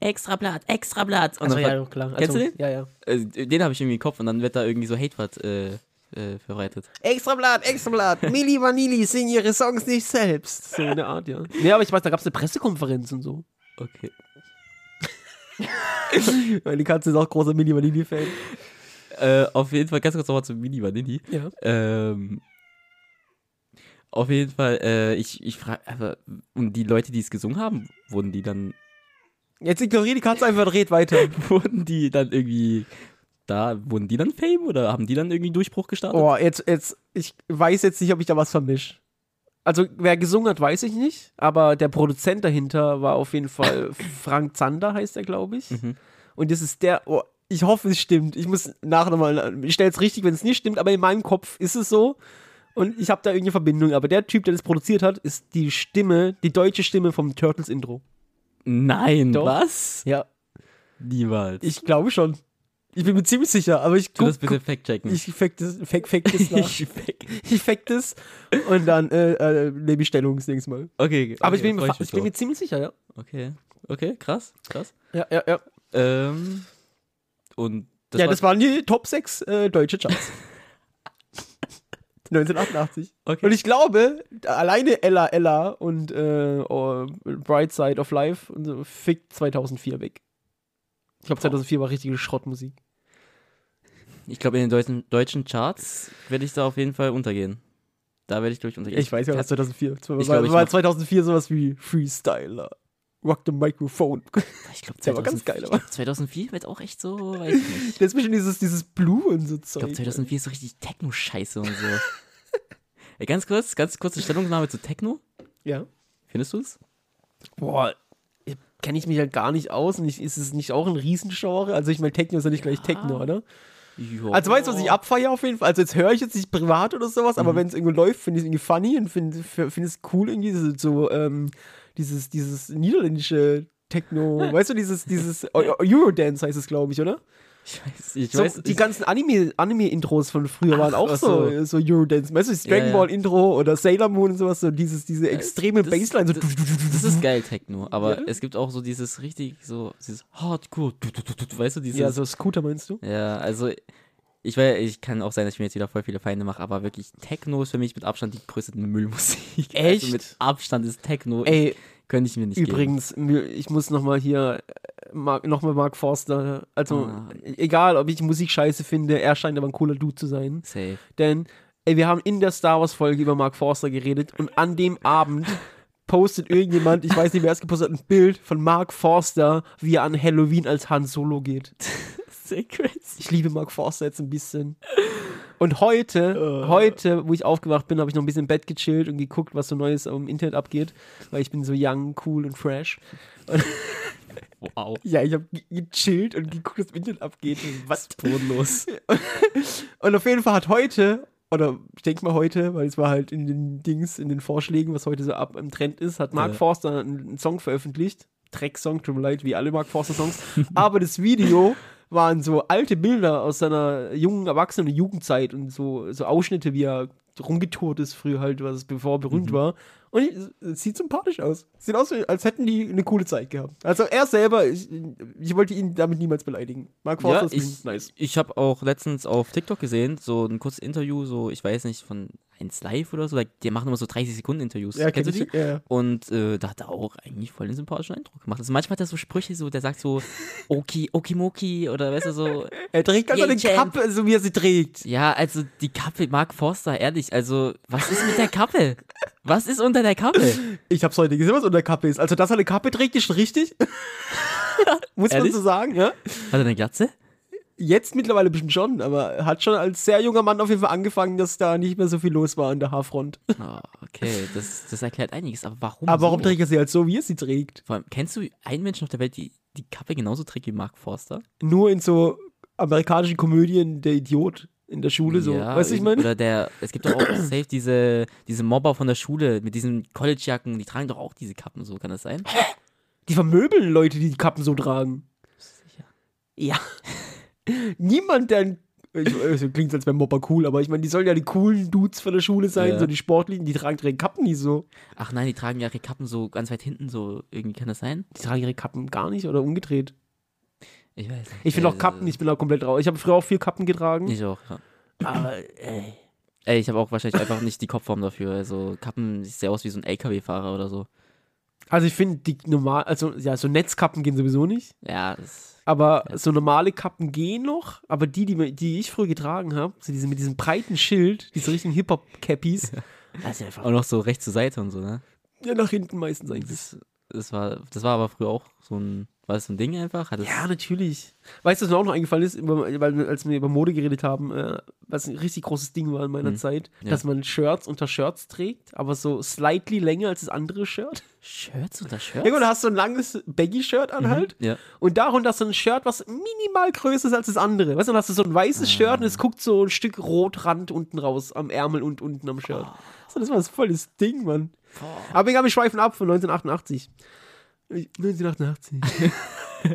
Extrablatt, Extrablatt. Und Also, dann ja, klar. Kennst du den? Ja, ja. äh, den habe ich irgendwie im Kopf und dann wird da irgendwie so Hatewort äh, äh, verbreitet. Extrablatt, Extrablatt. *laughs* Milli Vanilli singen ihre Songs nicht selbst. So in der Art, ja. Nee, aber ich weiß, da gab es eine Pressekonferenz und so. Okay. *laughs* Weil die Katze ist auch großer Milli Vanilli-Fan. Äh, auf jeden Fall, ganz kurz nochmal zu Mini Vanilli. Ja. Ähm, auf jeden Fall, äh, ich, ich frage, aber, und die Leute, die es gesungen haben, wurden die dann, Jetzt ignoriere die Katze einfach und red weiter. *laughs* wurden die dann irgendwie da, wurden die dann Fame oder haben die dann irgendwie Durchbruch gestartet? Oh, jetzt, jetzt, ich weiß jetzt nicht, ob ich da was vermische. Also, wer gesungen hat, weiß ich nicht, aber der Produzent dahinter war auf jeden Fall *coughs* Frank Zander, heißt er, glaube ich. Mhm. Und das ist der, oh, ich hoffe, es stimmt. Ich muss nachher nochmal, ich stelle es richtig, wenn es nicht stimmt, aber in meinem Kopf ist es so. Und ich habe da irgendeine Verbindung. Aber der Typ, der das produziert hat, ist die Stimme, die deutsche Stimme vom Turtles-Intro. Nein, Doch. was? Ja, Niemals. ich glaube schon. Ich bin mir ziemlich sicher, aber ich guck, das bitte fact-checken. ich fact das, fact, fact das *laughs* nach. Ich fact- ich fact das und dann äh, äh, nehme ich Stellung das nächste Mal. okay, Aber okay, ich, bin mir, fa- ich bin mir ziemlich sicher, ja. Okay, okay, krass, krass. Ja, ja, ja. Ähm, und das ja, war, das waren die Top 6 äh, deutsche Charts. *laughs* 1988. okay. Und ich glaube, alleine Ella Ella und äh, oh, Bright Side of Life und so fickt 2004 weg. Ich glaube, 2004 war richtige Schrottmusik. Ich glaube, in den deutschen, deutschen Charts werde ich da auf jeden Fall untergehen. Da werde ich, glaube ich, untergehen. Ich weiß ja, was 2004 war. Ich war, glaub, ich war mach- 2004 sowas wie Freestyler, Rock the Microphone. *laughs* Ich glaube, Der war ganz geil, aber. 2004 wird auch echt so, weiß ich nicht. *laughs* Das ist bestimmt dieses, dieses Blue und so Ich Zeug. glaube, 2004 ist so richtig Techno-Scheiße und so. *laughs* Ey, ganz kurz, ganz kurze Stellungnahme zu Techno. Ja. Findest du es? Boah, kenne ich mich ja gar nicht aus. Und ich, ist es nicht auch ein Riesengenre? Also ich meine, Techno ist ja nicht gleich Techno, oder? Ja. Also weißt du, was ich abfeiere auf jeden Fall? Also jetzt höre ich jetzt nicht privat oder sowas, aber wenn es irgendwo läuft, finde ich es irgendwie funny und finde find es cool irgendwie, so, so ähm, dieses, dieses niederländische Techno, *laughs* weißt du, dieses, dieses Eu- Eurodance heißt es, glaube ich, oder? Ich weiß, ich So, weiß, die ich, ganzen Anime- Anime-Intros von früher waren Ach, auch so, so. Weißt du, das Ja, Dragon ja. Ball Intro oder Sailor Moon und sowas, so dieses, diese extreme das- Bassline. So das, das ist geil, Techno. Aber Ja. es gibt auch so dieses richtig, so, dieses Hardcore, weißt du, dieses. ja, so Scooter meinst du? Ja, also ich weiß, ich kann auch sein, dass ich mir jetzt wieder voll viele Feinde mache, aber wirklich Techno ist für mich mit Abstand die größte Müllmusik. Echt? Also mit Abstand ist Techno. Ey, könnte ich mir nicht Übrigens, mir- ich muss nochmal hier, nochmal Mark Forster, also Ah. egal, ob ich Musik scheiße finde, er scheint aber ein cooler Dude zu sein. geben. Safe. Denn, ey, wir haben in der Star Wars Folge über Mark Forster geredet und an dem Abend postet irgendjemand, ich weiß nicht, wer es gepostet hat, ein Bild von Mark Forster, wie er an Halloween als Han Solo geht. *laughs* Secrets. Ich liebe Mark Forster jetzt ein bisschen. Und heute, Oh. heute, wo ich aufgewacht bin, habe ich noch ein bisschen im Bett gechillt und geguckt, was so Neues im Internet abgeht, weil ich bin so young, cool und fresh. *laughs* Wow. Ja, ich habe gechillt und geguckt, was im Internet abgeht. Was? Bodenlos. *laughs* Und auf jeden Fall hat heute, oder ich denke mal heute, weil es war halt in den Dings, in den Vorschlägen, was heute so ab im Trend ist, hat Mark Ja. Forster einen, Song veröffentlicht. Drecksong, tut mir leid, wie alle Mark Forster Songs. Aber das Video waren so alte Bilder aus seiner jungen Erwachsenen Jugendzeit und so, so Ausschnitte, wie er rumgetourt ist früher halt, was bevor er berühmt war. Und ich, es sieht sympathisch aus. Sieht aus, als hätten die eine coole Zeit gehabt. Also er selber, ich, ich wollte ihn damit niemals beleidigen. Mark Forster Ja, ist ich, nice. ich habe auch letztens auf TikTok gesehen, so ein kurzes Interview, so, ich weiß nicht, von 1 Live oder so, die machen immer so 30 Sekunden Interviews. Ja, Kennst du die? ja. Und äh, da hat er auch eigentlich voll den sympathischen Eindruck gemacht. Also manchmal hat er so Sprüche, so, der sagt so, *laughs* Oki, Okimoki oder weißt du so. Er trägt Yay, eine Champ. Kappe, so wie er sie trägt. Ja, also die Kappe, Mark Forster, ehrlich, also was ist mit der Kappe? Was ist unter der Kappe? Ich hab's heute gesehen, was unter der Kappe ist. Also, dass er eine Kappe trägt, ist schon richtig. *laughs* Muss man Ehrlich? so sagen, ja. Hat er eine Glatze? Jetzt mittlerweile bestimmt schon, aber er hat schon als sehr junger Mann auf jeden Fall angefangen, dass da nicht mehr so viel los war an der Haarfront. Oh, okay, das, das erklärt einiges, aber warum? Aber warum so? trägt er sie halt so, wie er sie trägt? Vor allem, kennst du einen Menschen auf der Welt, die die Kappe genauso trägt wie Mark Forster? Nur in so amerikanischen Komödien der Idiot in der Schule, so. weißt du, ich meine? Oder der, es gibt doch auch *clears throat* safe diese, diese Mobber von der Schule mit diesen Collegejacken, die tragen doch auch diese Kappen, so kann das sein? Die vermöbeln Leute, die die Kappen so tragen. Sicher. Ja. *laughs* Niemand, der ein also klingt, als wäre Mopper cool, aber ich meine, die sollen ja die coolen Dudes von der Schule sein, Ja. so die Sportlichen, die tragen ihre Kappen nicht so. Ach nein, die tragen ja ihre Kappen so ganz weit hinten, so irgendwie kann das sein? Die tragen ihre Kappen gar nicht oder umgedreht. Ich weiß nicht. Ich finde Äh, auch Kappen, ich bin auch komplett raus. Ich habe früher auch viel Kappen getragen. Ich auch, ja. Aber, ey. Ey, ich habe auch wahrscheinlich einfach nicht die Kopfform dafür. Also Kappen sieht sehr aus wie so ein LKW-Fahrer oder so. Also ich finde die normal, also ja, so Netzkappen gehen sowieso nicht. Ja, das, Aber so normale Kappen gehen noch. Aber die, die, die ich früher getragen habe, so diese mit diesem breiten Schild, diese richtigen Hip-Hop-Cappies, das ist einfach auch noch so rechts zur Seite und so, ne? ja, nach hinten meistens eigentlich. Das, das, war, das war aber früher auch so ein, war das so ein Ding einfach? Ja, natürlich. Weißt du, was mir auch noch eingefallen ist, weil, wir- als wir über Mode geredet haben, äh, was ein richtig großes Ding war in meiner Mhm. Zeit, Ja. dass man Shirts unter Shirts trägt, aber so slightly länger als das andere Shirt. Shirts unter Shirts? *laughs* Ja, gut, da hast du ein langes Baggy-Shirt an halt Ja. und darunter hast du ein Shirt, was minimal größer ist als das andere. Weißt du, dann hast du so ein weißes Shirt und es guckt so ein Stück Rotrand unten raus, am Ärmel und unten am Shirt. So, das war das volles Ding, Mann. Aber ich habe mich schweifen ab von 1988. Ich- 1988. *laughs*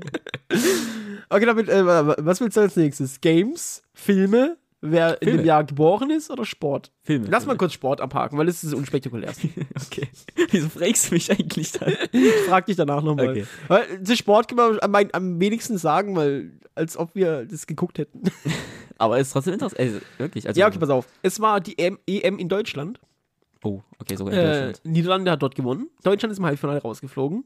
okay, damit, äh, was willst du als nächstes? Games, Filme, wer in Filme. dem Jahr geboren ist oder Sport? Filme. Lass mal Filme. kurz Sport abhaken, weil das ist das unspektakulärste. *laughs* Okay. Wieso fragst du mich eigentlich dann? Ich frag dich danach nochmal. Okay. Weil zu Sport kann man am, am wenigsten sagen, weil als ob wir das geguckt hätten. *laughs* Aber es ist trotzdem interessant. Also, wirklich. Also, ja, okay, pass auf. Es war die EM, EM in Deutschland. Oh, okay, sogar in Äh, Deutschland. Niederlande hat dort gewonnen. Deutschland ist im Halbfinale rausgeflogen.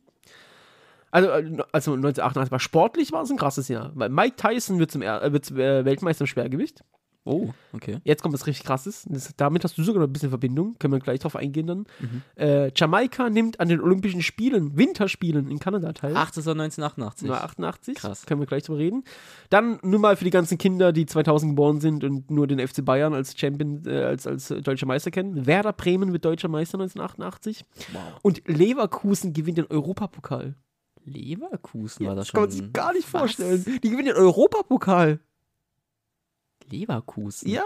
Also, äh, also 1988 war sportlich, war es ein krasses Jahr. Weil Mike Tyson wird zum, Er- äh, wird äh, Weltmeister im Schwergewicht. Oh, okay. Jetzt kommt was richtig krasses. Das, damit hast du sogar noch ein bisschen Verbindung. Können wir gleich drauf eingehen dann. Mhm. Äh, Jamaika nimmt an den Olympischen Spielen, Winterspielen in Kanada teil. Ach, das war 1988. Nur 88. Krass. Können wir gleich drüber reden. Dann nur mal für die ganzen Kinder, die 2000 geboren sind und nur den FC Bayern als Champion, äh, als, als deutscher Meister kennen. Werder Bremen wird deutscher Meister 1988. Wow. Und Leverkusen gewinnt den Europapokal. Leverkusen war das das schon. kann man sich gar nicht Was? vorstellen. Die gewinnen den Europapokal. Leverkusen? Ja.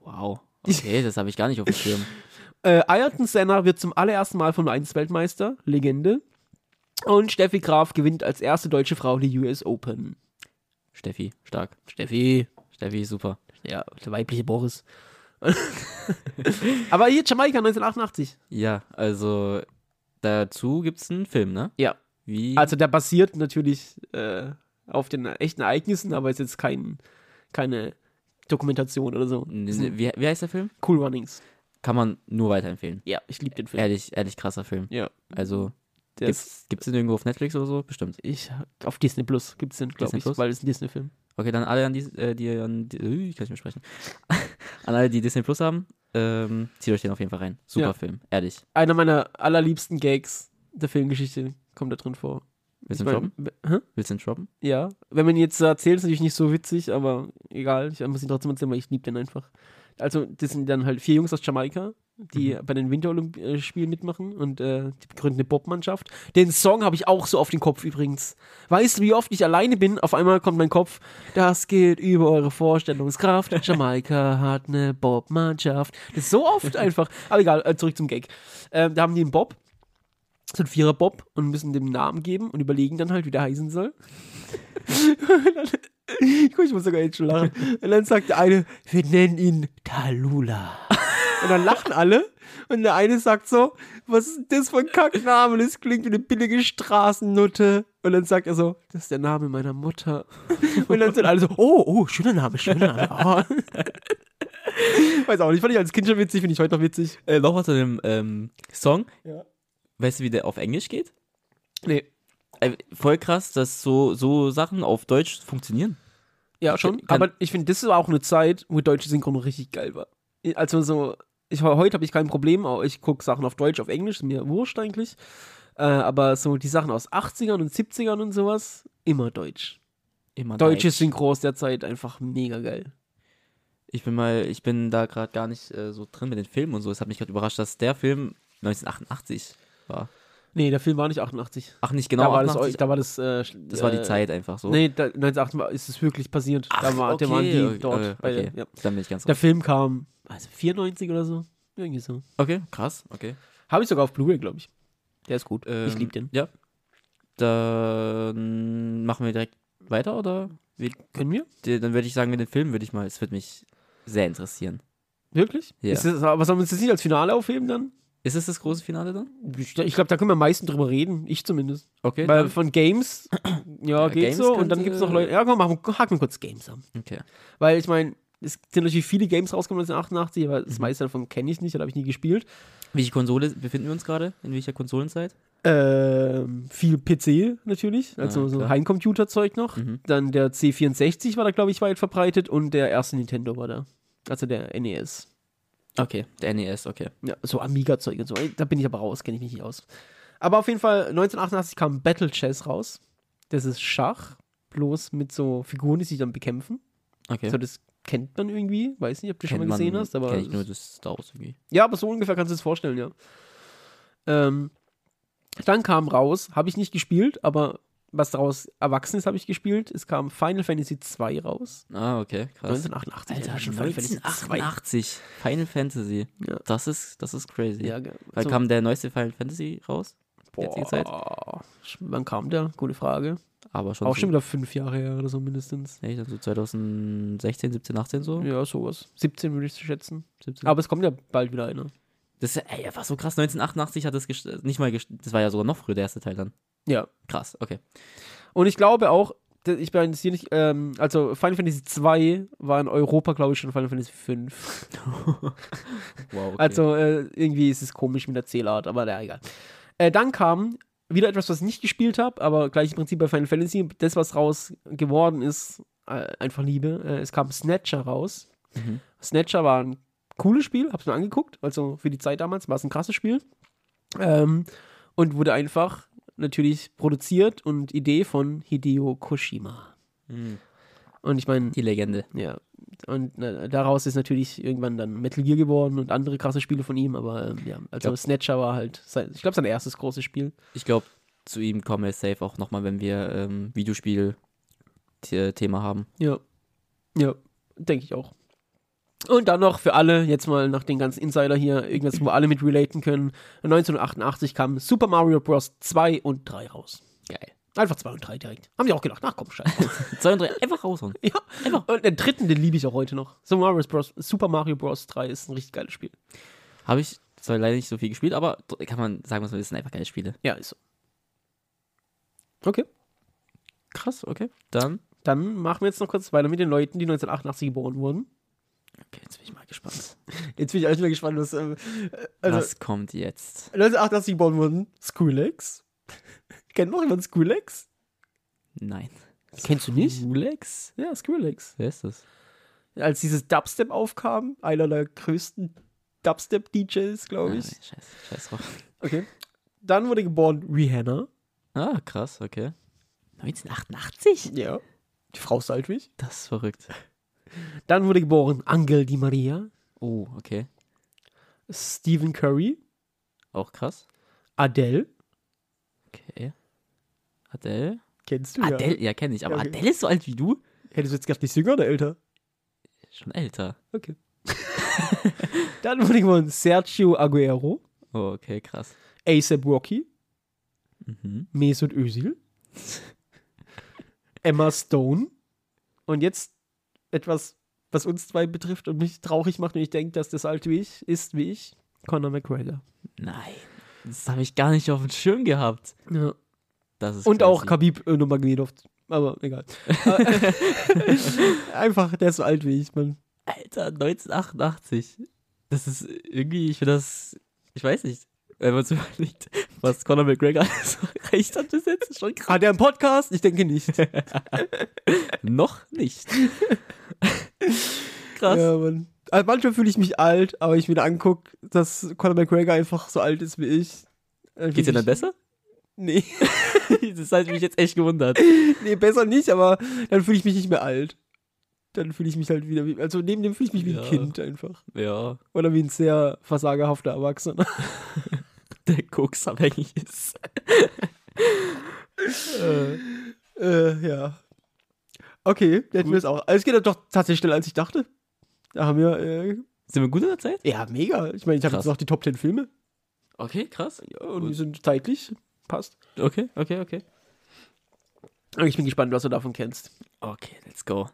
Wow. Okay, das habe ich gar nicht auf dem Schirm. *laughs* Äh, Ayrton Senna wird zum allerersten Mal Formel 1 Weltmeister. Legende. Und Steffi Graf gewinnt als erste deutsche Frau die US Open. Steffi, stark. Steffi. Steffi, super. Ja, der weibliche Boris. *laughs* Aber hier Jamaika 1988. Ja, also dazu gibt es einen Film, ne? Ja. Wie? Also der basiert natürlich äh, auf den echten Ereignissen, aber ist jetzt kein, keine Dokumentation oder so. Wie, wie heißt der Film? cool Runnings. Kann man nur weiterempfehlen. Ja, ich liebe den Film. Ehrlich, ehrlich krasser Film. Ja. Also, gibt's, gibt's den irgendwo auf Netflix oder so? Bestimmt. ich, auf Disney Plus gibt es den, glaube ich, Plus? weil es ein Disney-Film. Okay, dann alle an die, äh, die an die, äh, ich kann nicht mehr sprechen. *laughs* an alle, die Disney Plus haben, ähm, zieht euch den auf jeden Fall rein. Super Ja. Film, ehrlich. Einer meiner allerliebsten Gags der Filmgeschichte kommt da drin vor. Willst du ihn droppen? hä? Willst du ihn droppen? Ja, wenn man ihn jetzt erzählt, ist natürlich nicht so witzig, aber egal, ich muss ihn trotzdem erzählen, weil ich liebe den einfach. Also, das sind dann halt vier Jungs aus Jamaika, die Mhm. bei den Winterolympiaspielen mitmachen und äh, die begründen eine Bobmannschaft. Den Song habe ich auch so auf den Kopf übrigens. Weißt du, wie oft ich alleine bin? Auf einmal kommt mein Kopf, das geht über eure Vorstellungskraft. *laughs* Jamaika hat eine Bobmannschaft. Das ist so oft einfach. Aber egal, äh, zurück zum Gag. Ähm, da haben die einen Bob, so ein Vierer-Bob und müssen dem einen Namen geben und überlegen dann halt, wie der heißen soll. Und *laughs* dann, Guck, ich muss sogar jetzt schon lachen. Und dann sagt der eine, wir nennen ihn Talula. Und dann lachen alle. Und der eine sagt so, was ist das für ein Kackname? Das klingt wie eine billige Straßennutte. Und dann sagt er so, das ist der Name meiner Mutter. Und dann sind alle so, oh, oh, schöner Name, schöner Name. *laughs* Oh. Weiß auch nicht, fand ich als Kind schon witzig, finde ich heute noch witzig. Äh, noch was zu dem ähm, Song. Ja. Weißt du, wie der auf Englisch geht? Nee. Äh, voll krass, dass so, so Sachen auf Deutsch funktionieren. Ja, schon. Kann- aber ich finde, das war auch eine Zeit, wo deutsche Synchron richtig geil war. Also so, ich heute habe ich kein Problem, ich gucke Sachen auf Deutsch, auf Englisch, ist mir wurscht eigentlich. Äh, aber so die Sachen aus 80ern und 70ern und sowas, immer Deutsch. Immer Deutsche Deutsch. Synchro aus der Zeit einfach mega geil. Ich bin mal, ich bin da gerade gar nicht äh, so drin mit den Filmen und so. Es hat mich gerade überrascht, dass der Film 1988 war. Nee, der Film war nicht 88. Ach, nicht genau da war 88. das, da war das, äh, das war die äh, Zeit einfach so. Nee, da, 1988 ist es wirklich passiert. Ach, da war, der okay, waren die dort. okay, bei okay. ja. Dann bin ich ganz Der Film kam, also 94 oder so. Irgendwie so. Okay, krass, okay. Habe ich sogar auf Blu-ray, glaube ich. Der ist gut. ich Ähm, liebe den. Ja. Dann machen wir direkt weiter oder? Wie, Können wir? dann würde ich sagen, mit dem Film würde ich mal, es würde mich sehr interessieren. Wirklich? Ja. Das, aber sollen wir uns das nicht als Finale aufheben dann? Ist es das große Finale dann? Ich, ich glaube, da können wir am meisten drüber reden. Ich zumindest. Okay. Weil von Games, *clears throat* ja, Ja, geht Games so. Und dann gibt es noch Leute. Ja, komm, machen, haken wir kurz Games an. okay. Weil ich meine, es sind natürlich viele Games rausgekommen 1988, aber Mhm. das meiste davon kenne ich nicht oder habe ich nie gespielt. Welche Konsole befinden wir uns gerade? In welcher Konsolenzeit? Ähm, viel PC natürlich, also Ja, so. Heimcomputerzeug noch. Mhm. Dann der C64 war da, glaube ich, weit verbreitet und der erste Nintendo war da. Also der NES. Okay, der NES, okay. Ja, so Amiga-Zeug und so. Da bin ich aber raus, kenne ich mich nicht aus. Aber auf jeden Fall, 1988 kam Battle Chess raus. Das ist Schach, bloß mit so Figuren, die sich dann bekämpfen. Okay. So, das kennt man irgendwie. Weiß nicht, ob du schon Kennt mal gesehen man- hast, aber. Kenn ich nur das Star Wars irgendwie. Ja, aber so ungefähr kannst du es vorstellen, ja. Ähm, dann kam raus, habe ich nicht gespielt, aber was daraus erwachsen ist, habe ich gespielt. Es kam Final Fantasy 2 raus. Ah, okay, krass. 1988. Alter, schon Final Fantasy 2. 1988. Final Fantasy. Ja. Das ist, das ist crazy. Ja, Weil so- kam der neueste Final Fantasy raus? jetzige Zeit? Boah, wann kam der? Gute Frage. Aber schon. Auch so, schon wieder fünf Jahre her oder so mindestens. Echt, also 2016, 17, 18 so. Ja, sowas. 17 würde ich schätzen. 17. Aber es kommt ja bald wieder einer. Das ey, war so krass. 1988 hat das nicht mal, das war ja sogar noch früher der erste Teil dann. Ja. Krass, okay. Und ich glaube auch, ich bin jetzt hier nicht, ähm, also Final Fantasy 2 war in Europa, glaube ich, schon Final Fantasy 5. *laughs* Wow, okay. Also äh, irgendwie ist es komisch mit der Zählart, aber na, egal. Äh, dann kam wieder etwas, was ich nicht gespielt habe, aber gleiches Prinzip bei Final Fantasy. Das, was raus geworden ist, äh, einfach Liebe. Äh, es kam Snatcher raus. Mhm. Snatcher war ein cooles Spiel, hab's mir angeguckt. Also für die Zeit damals war es ein krasses Spiel. Ähm, und wurde einfach natürlich produziert und Idee von Hideo Koshima. Mhm. Und ich meine, Die Legende. ja, und äh, daraus ist natürlich irgendwann dann Metal Gear geworden und andere krasse Spiele von ihm, aber ähm, ja, also Glaub- Snatcher war halt, sein, ich glaube, sein erstes großes Spiel. Ich glaube, zu ihm kommen wir safe auch nochmal, wenn wir ähm, Videospiel-Thema haben. Ja, ja, denke ich auch. Und dann noch für alle, jetzt mal nach den ganzen Insider hier, irgendwas, wo alle mit relaten können. 1988 kamen Super Mario Bros. 2 und 3 raus. Geil. Einfach 2 und 3 direkt. Haben die auch gedacht, ach komm, scheiße. *laughs* Zwei und drei, einfach raushauen. ja, einfach. Und den dritten, den liebe ich auch heute noch. Super Mario Bros. Super Mario Bros. 3 ist ein richtig geiles Spiel. Habe ich zwar leider nicht so viel gespielt, aber kann man sagen, was man das sind einfach geile Spiele. Ja, ist so. Okay. Krass, okay. Dann. Dann machen wir jetzt noch kurz weiter mit den Leuten, die 1988 geboren wurden. Okay, jetzt bin ich mal gespannt. *laughs* Jetzt bin ich alles mal gespannt, was. Ähm, also, was kommt jetzt? 1988 geboren wurden Skrillex. *laughs* Kennt noch jemand Skrillex? Nein. Kennst du nicht? Ulex? Ja, Skrillex. Wer ist das? Als dieses Dubstep aufkam, einer der größten Dubstep-DJs, glaube Ah, ich. nee, scheiß, scheiß drauf. Okay. Dann wurde geboren Rihanna. Ah, krass, okay. 1988? Ja. Die Frau ist alt wie ich. Das ist verrückt. Dann wurde geboren Angel Di Maria. Oh, okay. Stephen Curry. Auch krass. Adele. Okay. Adele? Kennst du Adele, ja, kenne ich. Aber Ja, okay. Adele ist so alt wie du? Hättest du jetzt gedacht, ist jünger oder älter? Schon älter. Okay. *laughs* Dann wurde geboren Sergio Aguero. Oh, okay, krass. ASAP Rocky. Mhm. Mesut Özil. *laughs* Emma Stone. Und jetzt etwas, was uns zwei betrifft und mich traurig macht und ich denke, dass das alt wie ich ist, wie ich. Conor McGregor. Nein. Das habe ich gar nicht auf dem Schirm gehabt. Ja. Das ist Und crazy. auch Khabib äh, Nurmagomedov. Aber egal. *laughs* *laughs* Einfach, der ist so alt wie ich, Mann. Alter, 1988. Das ist irgendwie, ich finde das, ich weiß nicht, wenn man so überlegt, was Conor McGregor *laughs* alles erreicht hat bis jetzt, ist schon krass. Hat er einen Podcast? Ich denke nicht. *laughs* Noch nicht. *laughs* krass. Ja, Mann. Also manchmal fühle ich mich alt, aber ich mir angucke, dass Conor McGregor einfach so alt ist wie ich. Äh, Geht's dir dann besser? Nee. das hat mich jetzt echt gewundert. nee, besser nicht, aber dann fühle ich mich nicht mehr alt. Dann fühle ich mich halt wieder wie, also neben dem fühle ich mich wie Ja. ein Kind einfach. Ja, Oder wie ein sehr versagerhafter Erwachsener. Der koksabhängig ist. *laughs* äh, äh, ja. Okay, hätten wir es auch. Also es geht doch tatsächlich schneller, als ich dachte. Da haben wir, äh, Sind wir gut in der Zeit? ja, mega. Ich meine, ich habe jetzt noch die Top 10 Filme. Okay, krass. Ja, und Gut. die sind zeitlich. Passt. Okay, okay, okay. Ich bin gespannt, was du davon kennst. Okay, let's go.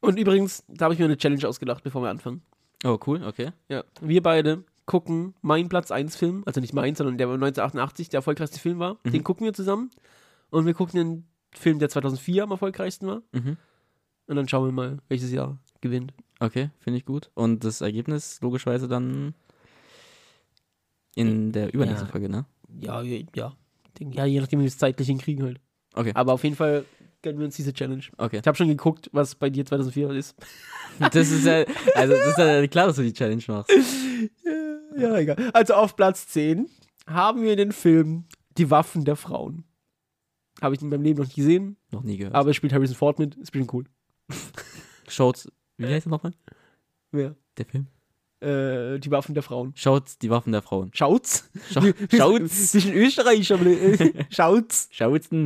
Und übrigens, da habe ich mir eine Challenge ausgedacht, bevor wir anfangen. Oh, cool, okay. Ja. Wir beide gucken mein Platz 1 Film, also nicht mein, sondern der 1988 der erfolgreichste Film war. Mhm. Den gucken wir zusammen. Und wir gucken den Film, der 2004 am erfolgreichsten war. Mhm. Und dann schauen wir mal, welches Jahr gewinnt. Okay, finde ich gut. Und das Ergebnis logischerweise dann in der übernächsten Ja. Folge, ne? Ja, ja, ja. Je nachdem, wie wir es zeitlich hinkriegen halt. Okay, Aber auf jeden Fall gönnen wir uns diese Challenge. okay. Ich habe schon geguckt, was bei dir 2004 ist. Das ist ja, also das ist ja klar, dass du die Challenge machst. Ja, *laughs* egal. Also auf Platz 10 haben wir den Film Die Waffen der Frauen. Habe ich in meinem Leben noch nicht gesehen, Noch nie gehört. aber es spielt Harrison Ford mit. Ist bestimmt cool. *laughs* Schaut, wie heißt er nochmal? Wer? Der Film? Äh, die Waffen der Frauen. Schaut die Waffen der Frauen. Schaut's? Schau, schaut's. Zwischen Österreich, aber *laughs* schaut's. Schaut's. *laughs*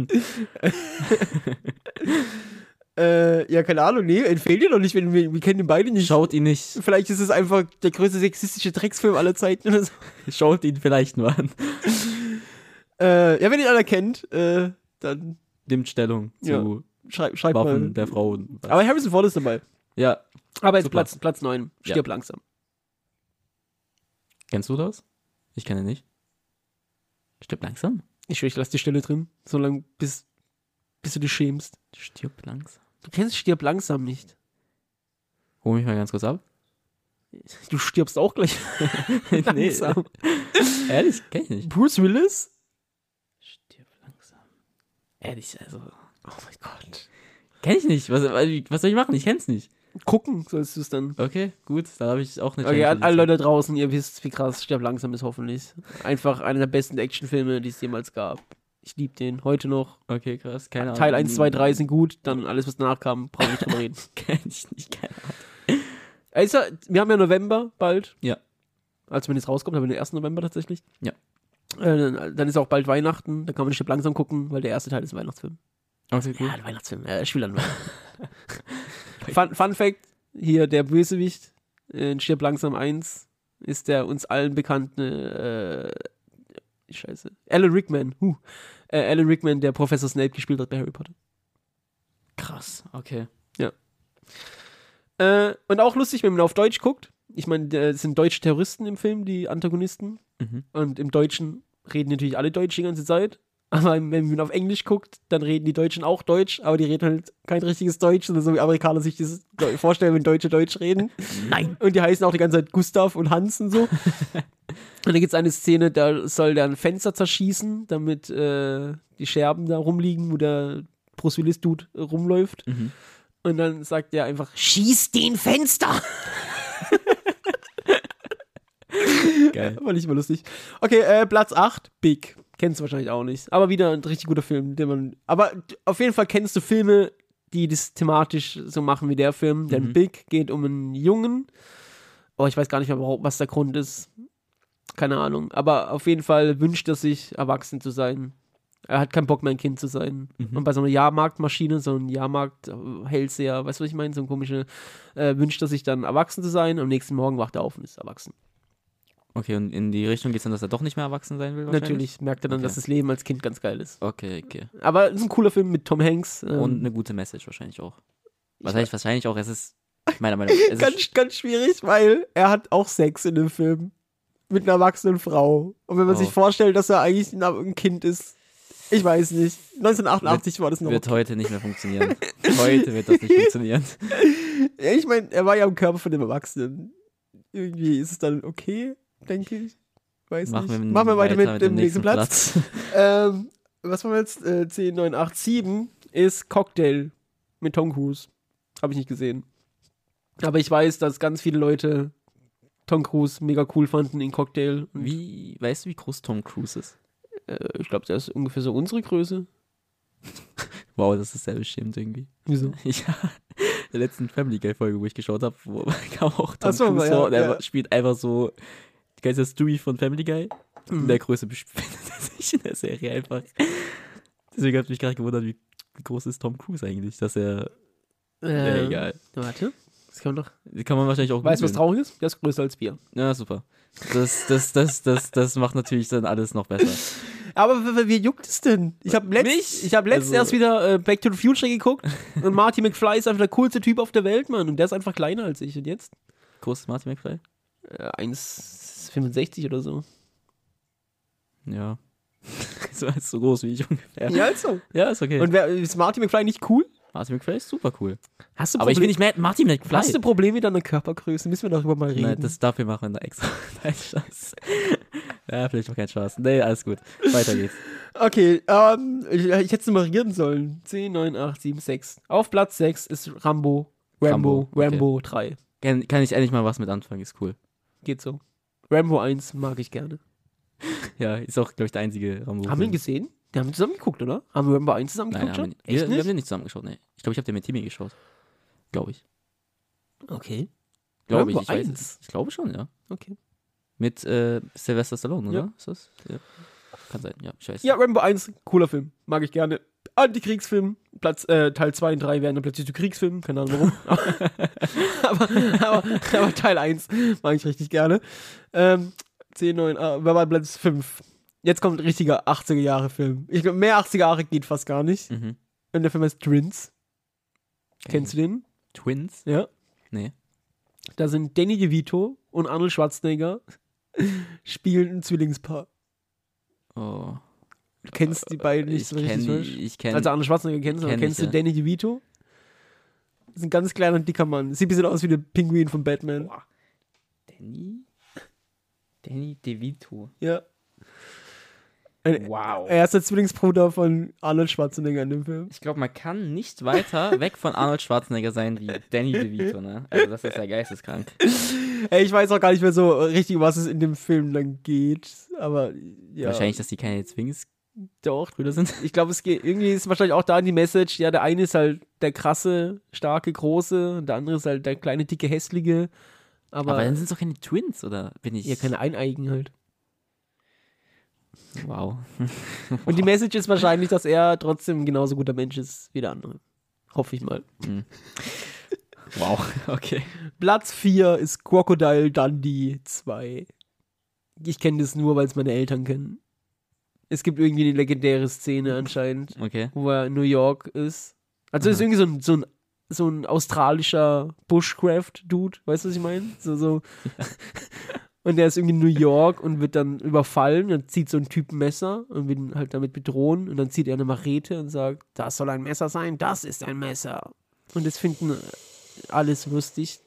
Äh, ja, keine Ahnung, nee, entfehlt dir doch nicht, wenn wir, wir kennen den beide nicht. Schaut ihn nicht. Vielleicht ist es einfach der größte sexistische Drecksfilm aller Zeiten oder so. *laughs* Schaut ihn vielleicht nur an. *laughs* Äh, ja, wenn ihr ihn alle kennt, äh, dann nimmt Stellung zu Ja. Schreib, schreib Waffen mal. der Frauen. Aber Harrison Ford ist dabei. ja, Aber jetzt Super. Platz, Platz 9. Stirb langsam. kennst du das? Ich kenne nicht. Stirb langsam? Ich schwöre, ich lass die Stille drin, solange bis, bis du dich schämst. Stirb langsam. Du kennst Stirb langsam nicht. Hol mich mal ganz kurz ab. Du stirbst auch gleich *laughs* nee, *laughs* langsam. ehrlich, kenn ich nicht. Bruce Willis? Stirb langsam. Ehrlich, also. Oh mein Gott. Kenn ich nicht. Was, was soll ich machen? Ich kenn's nicht. Gucken sollst du es dann. Okay, gut. Da habe ich auch eine Okay, Challenge alle für Leute draußen, ihr wisst, wie krass Stirb langsam ist hoffentlich. Einfach einer der besten Actionfilme, die es jemals gab. Ich liebe den heute noch. Okay, krass. Keine Ahnung. Teil 1, 2, 3 sind gut, dann alles, was danach kam, brauche ich nicht drüber reden. *laughs* Kenn ich nicht. Keine Ahnung. Also, wir haben ja November bald. Ja. Als wenn es rauskommt, haben wir den 1. November tatsächlich. Ja. Äh, dann, dann ist auch bald Weihnachten, da kann man Stirb langsam gucken, weil der erste Teil ist ein Weihnachtsfilm. Okay, cool. Ja, der Weihnachtsfilm. Ja, ich spiele an *laughs* Fun, Fun Fact: hier der Bösewicht in Stirb langsam 1 ist der uns allen bekannte, äh, Scheiße, Alan Rickman. Huh. Äh, Alan Rickman, der Professor Snape gespielt hat bei Harry Potter. Krass. Okay. Äh, und auch lustig, wenn man auf Deutsch guckt. Ich meine, es sind deutsche Terroristen im Film, die Antagonisten. Mhm. Und im Deutschen reden natürlich alle Deutsch die ganze Zeit. Aber wenn man auf Englisch guckt, dann reden die Deutschen auch Deutsch, aber die reden halt kein richtiges Deutsch, sondern so wie Amerikaner sich das *laughs* vorstellen, wenn Deutsche Deutsch reden. Nein. Und die heißen auch die ganze Zeit Gustav und Hans und so. *laughs* und dann gibt es eine Szene, da soll der ein Fenster zerschießen, damit äh, die Scherben da rumliegen, wo der Bruce Willis-Dude rumläuft. Mhm. Und dann sagt er einfach, schieß den Fenster! *laughs* Geil. War nicht mal lustig. Okay, äh, Platz 8, Big. Kennst du wahrscheinlich auch nicht. Aber wieder ein richtig guter Film, den man. Aber auf jeden Fall kennst du Filme, die das thematisch so machen wie der Film. Denn Mhm. Big geht um einen Jungen. Oh, ich weiß gar nicht mehr, was der Grund ist. Keine Ahnung. Aber auf jeden Fall wünscht er sich, erwachsen zu sein. Er hat keinen Bock mehr, ein Kind zu sein. Mhm. Und bei so einer Jahrmarktmaschine, so ein Jahrmarkt-Hellseher, weißt du, was ich meine? So ein komische, äh, wünscht er sich dann, erwachsen zu sein. Am nächsten Morgen wacht er auf und ist erwachsen. Okay, und in die Richtung geht's dann, dass er doch nicht mehr erwachsen sein will? wahrscheinlich? Natürlich merkt er dann, Okay. dass das Leben als Kind ganz geil ist. Okay, okay. Aber es ist ein cooler Film mit Tom Hanks. Ähm, Und eine gute Message wahrscheinlich auch. Ich Was heißt wahrscheinlich auch, es ist *laughs* meiner Meinung nach. Es ist, ganz, ganz schwierig, weil er hat auch Sex in dem Film. Mit einer erwachsenen Frau. Und wenn man Oh. sich vorstellt, dass er eigentlich ein, Kind ist. Ich weiß nicht. 1988 war das noch. wird heute nicht mehr funktionieren. *laughs* heute wird das nicht funktionieren. Ja, ich meine, er war ja im Körper von dem Erwachsenen. Irgendwie ist es dann okay, denke ich. Weiß Machen wir, nicht. Machen wir weiter, mit, dem nächsten Platz. *laughs* Ähm, was waren wir jetzt? Äh, 10, 9, 8, 7 ist Cocktail mit Tom Cruise. Habe ich nicht gesehen. Aber ich weiß, dass ganz viele Leute Tom Cruise mega cool fanden in Cocktail. Wie, weißt du, wie groß Tom Cruise ist? äh, ich glaube, der ist ungefähr so unsere Größe. *laughs* Wow, das ist sehr beschämend irgendwie. Wieso? *laughs* Ja, der letzten Family Guy Folge, wo ich geschaut habe, wo kam auch Tom so, Cruise ja, vor und er ja. spielt einfach so, kennst du das Stewie von Family Guy? In Mhm. der Größe befindet *laughs* er sich in der Serie einfach. Deswegen hat mich gerade gewundert, wie groß ist Tom Cruise eigentlich, dass er, ja, Äh, egal. Warte. Das kann man doch. Kann man wahrscheinlich auch Weißt du, was traurig ist? Der ist größer als wir. Ja, super. Das, das, das, das, das macht natürlich dann alles noch besser. *laughs* Aber wie juckt es denn? Ich habe letzt, ich hab letzt Also- erst wieder äh, Back to the Future geguckt und Marty McFly ist einfach der coolste Typ auf der Welt, Mann. Und der ist einfach kleiner als ich. Und jetzt? Groß ist Martin McFly? Äh, 1,65 oder so. Ja. *laughs* so, ist so groß wie ich ungefähr. Ja, also. Ja, ist okay. Und wer, ist Marty McFly nicht cool? Martin McFly ist super cool. Hast du Aber ich bin nicht mehr Martin McFly. Hast du Probleme mit deiner Körpergröße? Müssen wir darüber mal reden. Nein, das dafür machen wir da extra. *laughs* Nein, Spaß. ja, vielleicht auch kein Spaß. Nee, alles gut. Weiter geht's. okay, ähm, ich, ich hätte es nummerieren sollen. 10, 9, 8, 7, 6. Auf Platz 6 ist Rambo. Rambo, Rambo, okay. Rambo 3. Kann, kann ich endlich mal was mit anfangen, ist cool. Geht so. Rambo 1 mag ich gerne. *laughs* Ja, ist auch, glaube ich, der einzige Rambo. Haben wir ihn gesehen? Wir haben zusammen geguckt, oder? Haben wir Rambo 1 zusammen Nein, geguckt haben schon? wir, Echt wir nicht? haben den nicht zusammen geschaut, nee. Ich glaube, ich habe den mit Timmy geschaut. Glaube ich. Okay. Glaube ich, Rambo ich weiß 1? es. Ich glaube schon, ja. Okay. Mit äh, Sylvester Stallone, oder? Ja. Ist das? Ja. Kann sein, ja, ich weiß. Ja, Rambo 1, cooler Film. Mag ich gerne. Antikriegsfilm. Platz, äh, Teil 2 und 3 wären dann plötzlich zu Kriegsfilmen. Keine Ahnung warum. *laughs* aber, aber, aber Teil 1 mag ich richtig gerne. Ähm, 10, 9, äh, wer war Platz 5? Jetzt kommt ein richtiger 80er-Jahre-Film. Ich glaube, mehr 80er-Jahre geht fast gar nicht. Mhm. Und der Film heißt Twins. Kennst du den? Twins? Ja. Nee. Da sind Danny DeVito und Arnold Schwarzenegger *laughs* spielen ein Zwillingspaar. Oh. Du kennst die beiden nicht ich so richtig. kenne frisch? ich kenn, Also Arnold Schwarzenegger kennst du, kenn kennst ich, du ja. Danny DeVito? Das ist ein ganz kleiner, dicker Mann. Sieht ein bisschen aus wie der Pinguin von Batman. Danny? Danny DeVito. Ja. Ein, Wow. er ist der Zwillingsbruder von Arnold Schwarzenegger in dem Film. Ich glaube, man kann nicht weiter *laughs* weg von Arnold Schwarzenegger sein wie Danny DeVito, ne? Also das ist ja geisteskrank. Ey, ich weiß auch gar nicht mehr so richtig, was es in dem Film dann geht. Aber ja. Wahrscheinlich, dass die keine Doch. sind. Ich glaube, es geht irgendwie ist wahrscheinlich auch da die Message, ja, der eine ist halt der krasse, starke, große, und der andere ist halt der kleine, dicke, hässliche. Aber, Aber dann sind es doch keine Twins, oder bin ich? ja, keine Eineigen halt. Wow. *laughs* Und die Message ist wahrscheinlich, dass er trotzdem genauso guter Mensch ist wie der andere. Hoffe ich mal. Wow. *laughs* Okay. Platz 4 ist Crocodile Dundee 2. Ich kenne das nur, weil es meine Eltern kennen. Es gibt irgendwie eine legendäre Szene anscheinend, Okay. wo er in New York ist. Also ist Aha. irgendwie so ein, so ein, so ein australischer Bushcraft-Dude, weißt du, was ich meine? So, so. *laughs* Und der ist irgendwie in New York und wird dann überfallen. Dann zieht so ein Typ ein Messer und will ihn halt damit bedrohen. Und dann zieht er eine Machete und sagt, das soll ein Messer sein, das ist ein Messer. Und das finden alles lustig.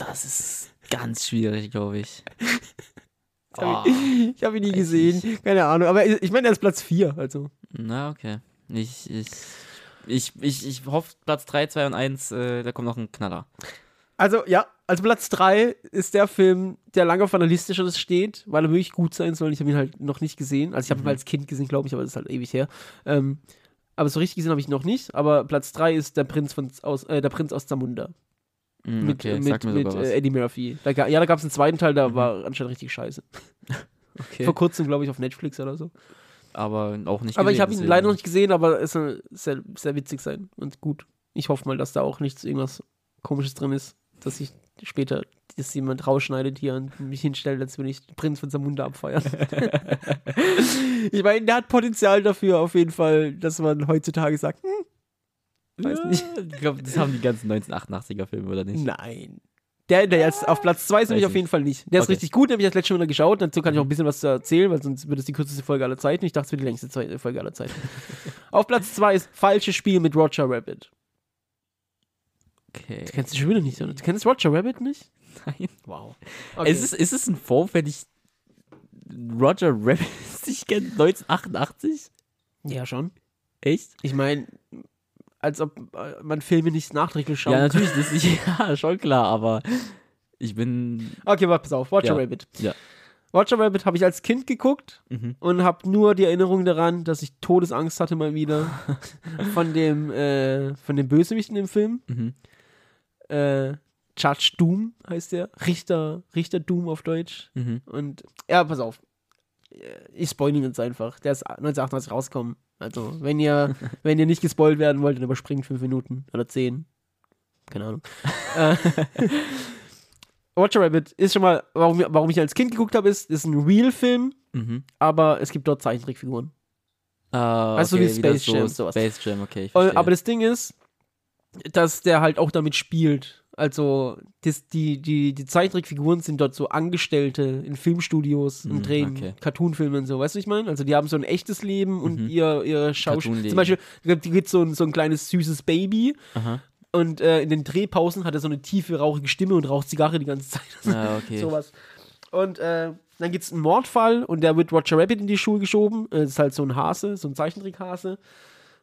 Das ist ganz schwierig, glaube ich. *laughs* Das hab *laughs* ich ich habe ihn nie gesehen, keine Ahnung. Aber ich meine, er ist Platz 4, also. Na, okay. Ich, ich, ich, ich, ich hoffe, Platz 3, 2 und 1, äh, da kommt noch ein Knaller. Also, ja, also Platz 3 ist der Film, der lange auf meiner Liste schon steht, weil er wirklich gut sein soll. Ich habe ihn halt noch nicht gesehen. Also, ich habe ihn Mhm. als Kind gesehen, glaube ich, aber das ist halt ewig her. Ähm, aber so richtig gesehen habe ich ihn noch nicht. Aber Platz 3 ist der Prinz, von, aus, äh, der Prinz aus Zamunda. Hm, Mit, okay, mit, mir mit was. äh, Eddie Murphy. Da, ja, da gab es einen zweiten Teil, der Mhm. war anscheinend richtig scheiße. *laughs* okay. Vor kurzem, glaube ich, auf Netflix oder so. aber auch nicht Aber ich gesehen, habe ihn leider noch nicht gesehen, aber es soll sehr, sehr witzig sein und gut. Ich hoffe mal, dass da auch nichts, irgendwas Komisches drin ist, dass ich später, dass jemand rausschneidet hier und mich hinstellt, als würde ich den Prinz von Zamunda abfeiern. *laughs* *laughs* ich meine, der hat Potenzial dafür auf jeden Fall, dass man heutzutage sagt, hm, weiß ja, nicht. *laughs* Ich glaube, das haben die ganzen 1988er Filme, oder nicht? nein. Der, der jetzt auf Platz 2 ist nämlich auf jeden Fall nicht. Der ist Okay. richtig gut, den habe ich das letzte Mal geschaut. Dazu kann ich auch ein bisschen was erzählen, weil sonst wird es die kürzeste Folge aller Zeiten. Ich dachte, es wird die längste Folge aller Zeiten. *laughs* auf Platz 2 ist Falsches Spiel mit Roger Rabbit. Okay. Du kennst den schon wieder nicht, oder? Du kennst Roger Rabbit nicht? Nein. Wow. Ist, es, ist es ein Vorwurf, wenn ich Roger Rabbit *laughs* nicht kenne? 1988? ja, schon. Echt? Ich meine, als ob äh, man Filme nicht nachträglich schauen ja, natürlich, das ist *laughs* ja schon klar, aber ich bin. Okay, warte, pass auf. Roger Ja. Rabbit. Ja. Roger Rabbit habe ich als Kind geguckt Mhm. und habe nur die Erinnerung daran, dass ich Todesangst hatte mal wieder *laughs* von dem, äh, von dem Bösewichten im Film. Mhm. Äh, Judge Doom heißt der. Richter, Richter Doom auf Deutsch. Mhm. Und ja, pass auf. Äh, Ich spoil ihn jetzt einfach. Der ist 1988 rausgekommen. Also, wenn ihr, *laughs* wenn ihr nicht gespoilt werden wollt, dann überspringt fünf Minuten oder zehn. Keine Ahnung. äh, *laughs* Roger Rabbit ist schon mal, warum, warum ich als Kind geguckt habe, ist, ist ein Real-Film, Mhm. aber es gibt dort Zeichentrickfiguren. Ah, du, okay, wie wieder Space Jam, sowas. Space Jam, okay. Verstehe. aber das Ding ist, dass der halt auch damit spielt. Also, das, die, die, die Zeichentrickfiguren sind dort so Angestellte in Filmstudios und Hm, drehen okay. Cartoonfilme und so, weißt du, was ich meine? Also, die haben so ein echtes Leben und Mhm. ihr, ihr Schauspiel. Zum Beispiel, gibt so ein, so ein kleines süßes Baby Aha. und äh, in den Drehpausen hat er so eine tiefe, rauchige Stimme und raucht Zigarre die ganze Zeit. Ja, okay. *laughs* Sowas. Und äh, dann gibt es einen Mordfall und der wird Roger Rabbit in die Schuhe geschoben. Äh, Das ist halt so ein Hase, so ein Zeichentrickhase.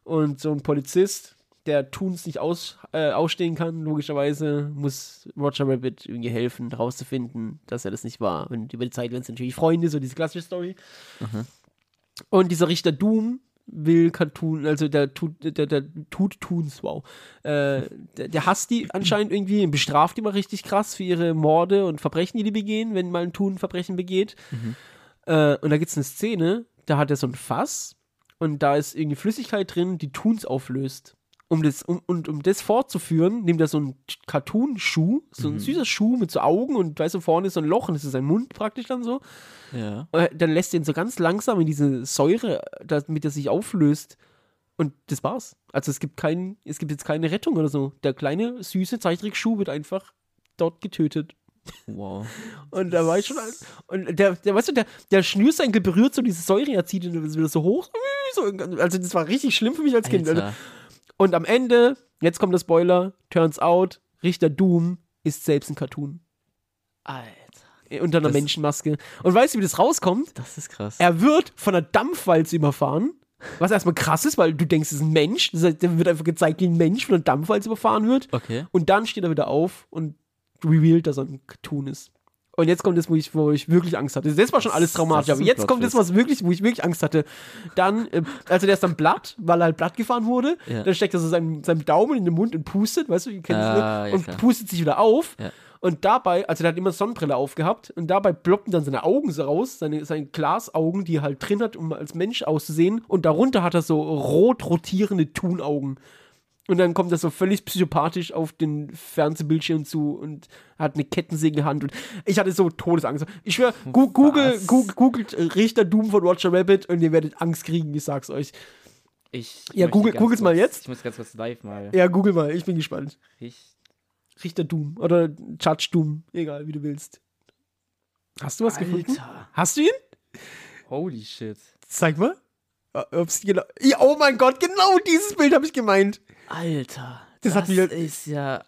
Und so ein Polizist, der Toons nicht aus, äh, ausstehen kann, logischerweise, muss Roger Rabbit irgendwie helfen, herauszufinden, dass er das nicht war. Und über die Zeit werden es natürlich Freunde, so diese klassische Story. Und dieser Richter Doom will Cartoon, also der tut, der, der tut Toons, wow. Äh, der, der hasst die anscheinend irgendwie und bestraft die mal richtig krass für ihre Morde und Verbrechen, die die begehen, wenn mal ein Toon ein Verbrechen begeht. Äh, und da gibt es eine Szene, da hat er so ein Fass und da ist irgendwie Flüssigkeit drin, die Toons auflöst. Um das, um, und um das fortzuführen, nimmt er so einen Cartoon-Schuh, so ein Mhm. süßer Schuh mit so Augen und weißt du, vorne ist so ein Loch und das ist sein Mund praktisch dann so. Ja. Und dann lässt er ihn so ganz langsam in diese Säure, damit er sich auflöst. Und das war's. Also es gibt kein, es gibt jetzt keine Rettung oder so. Der kleine, süße Zeichentrickschuh wird einfach dort getötet. Wow. *laughs* Und da war ich schon. Und der, der weißt du, der, der Schnürsenkel berührt so diese Säure, er zieht ihn wieder so hoch. So, also das war richtig schlimm für mich als Kind. Alter. Und am Ende, jetzt kommt der Spoiler, turns out, Richter Doom ist selbst ein Cartoon. Alter. Unter einer Das- Menschenmaske. Und weißt du, wie das rauskommt? Das ist krass. Er wird von einer Dampfwalze überfahren. Was erstmal krass ist, weil du denkst, es ist ein Mensch. Das heißt, der wird einfach gezeigt, wie ein Mensch von einer Dampfwalze überfahren wird. Okay. Und dann steht er wieder auf und revealed, dass er ein Cartoon ist. Und jetzt kommt das, wo ich, wo ich wirklich Angst hatte. Das war schon alles traumatisch, aber jetzt kommt das, was wirklich, wo ich wirklich Angst hatte. Dann, äh, also der ist dann blatt, weil er halt blatt gefahren wurde. Ja. Dann steckt er so seinen, seinen Daumen in den Mund und pustet, weißt du, ihr kennt das, Ah, ne? ja, Und klar. pustet sich wieder auf. Ja. Und dabei, also der hat immer Sonnenbrille aufgehabt und dabei ploppen dann seine Augen so raus, seine, seine Glasaugen, die er halt drin hat, um als Mensch auszusehen. Und darunter hat er so rot rotierende Thunaugen. Und dann kommt er so völlig psychopathisch auf den Fernsehbildschirm zu und hat eine Kettensäge in der Hand. Und ich hatte so Todesangst. Ich schwör, gu Google? Google, googelt äh, Richter Doom von Roger Rabbit und ihr werdet Angst kriegen, ich sag's euch. Ich Ja, Google- googles mal kurz- jetzt. Ich muss ganz kurz live mal. Ja, google mal, ich bin gespannt. Ich, Richter Doom oder Judge Doom, egal wie du willst. Hast du was gefunden? Alter. Hast du ihn? Holy shit. Zeig mal. Äh, Ob's genau. Ja, oh mein Gott, genau dieses Bild habe ich gemeint. Alter. Das hat mich- ist ja.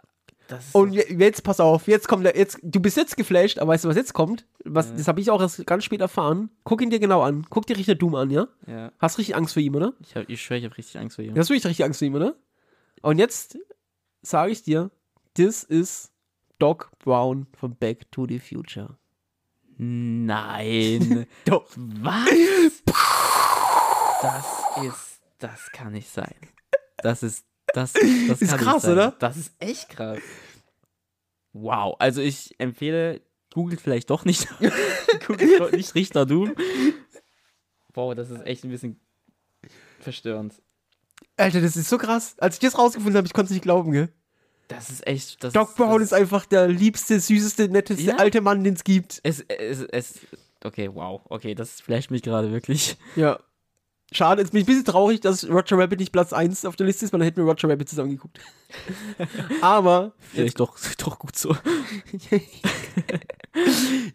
Das ist Und je- jetzt pass auf, jetzt kommt der, jetzt, du bist jetzt geflasht, aber weißt du, was jetzt kommt? Was, Das habe ich auch erst ganz spät erfahren. Guck ihn dir genau an. Guck dir Richter Doom an, ja? ja. Hast richtig Angst vor ihm, oder? Ich, hab, ich schwöre, ich habe richtig Angst vor ihm. Du hast wirklich richtig Angst vor ihm, oder? Und jetzt sage ich dir, das ist Doc Brown von Back to the Future. Nein. *laughs* Doch. Was? Das ist. Das kann nicht sein. Das ist. Das, das Ist krass, oder? Das ist echt krass. Wow. Also ich empfehle, googelt vielleicht doch nicht. *laughs* googelt doch nicht Richter Doom. Wow, das ist echt ein bisschen verstörend. Alter, das ist so krass. Als ich das rausgefunden habe, ich konnte es nicht glauben, gell? Das ist echt. Das Doc Brown ist einfach der liebste, süßeste, netteste Ja. alte Mann, den es gibt. Es, es, es. Okay, wow. Okay, das flasht mich gerade wirklich. Ja. Schade, jetzt bin ich ein bisschen traurig, dass Roger Rabbit nicht Platz 1 auf der Liste ist, weil dann hätten wir Roger Rabbit zusammen geguckt. *laughs* Aber Vielleicht doch, doch gut so. *laughs*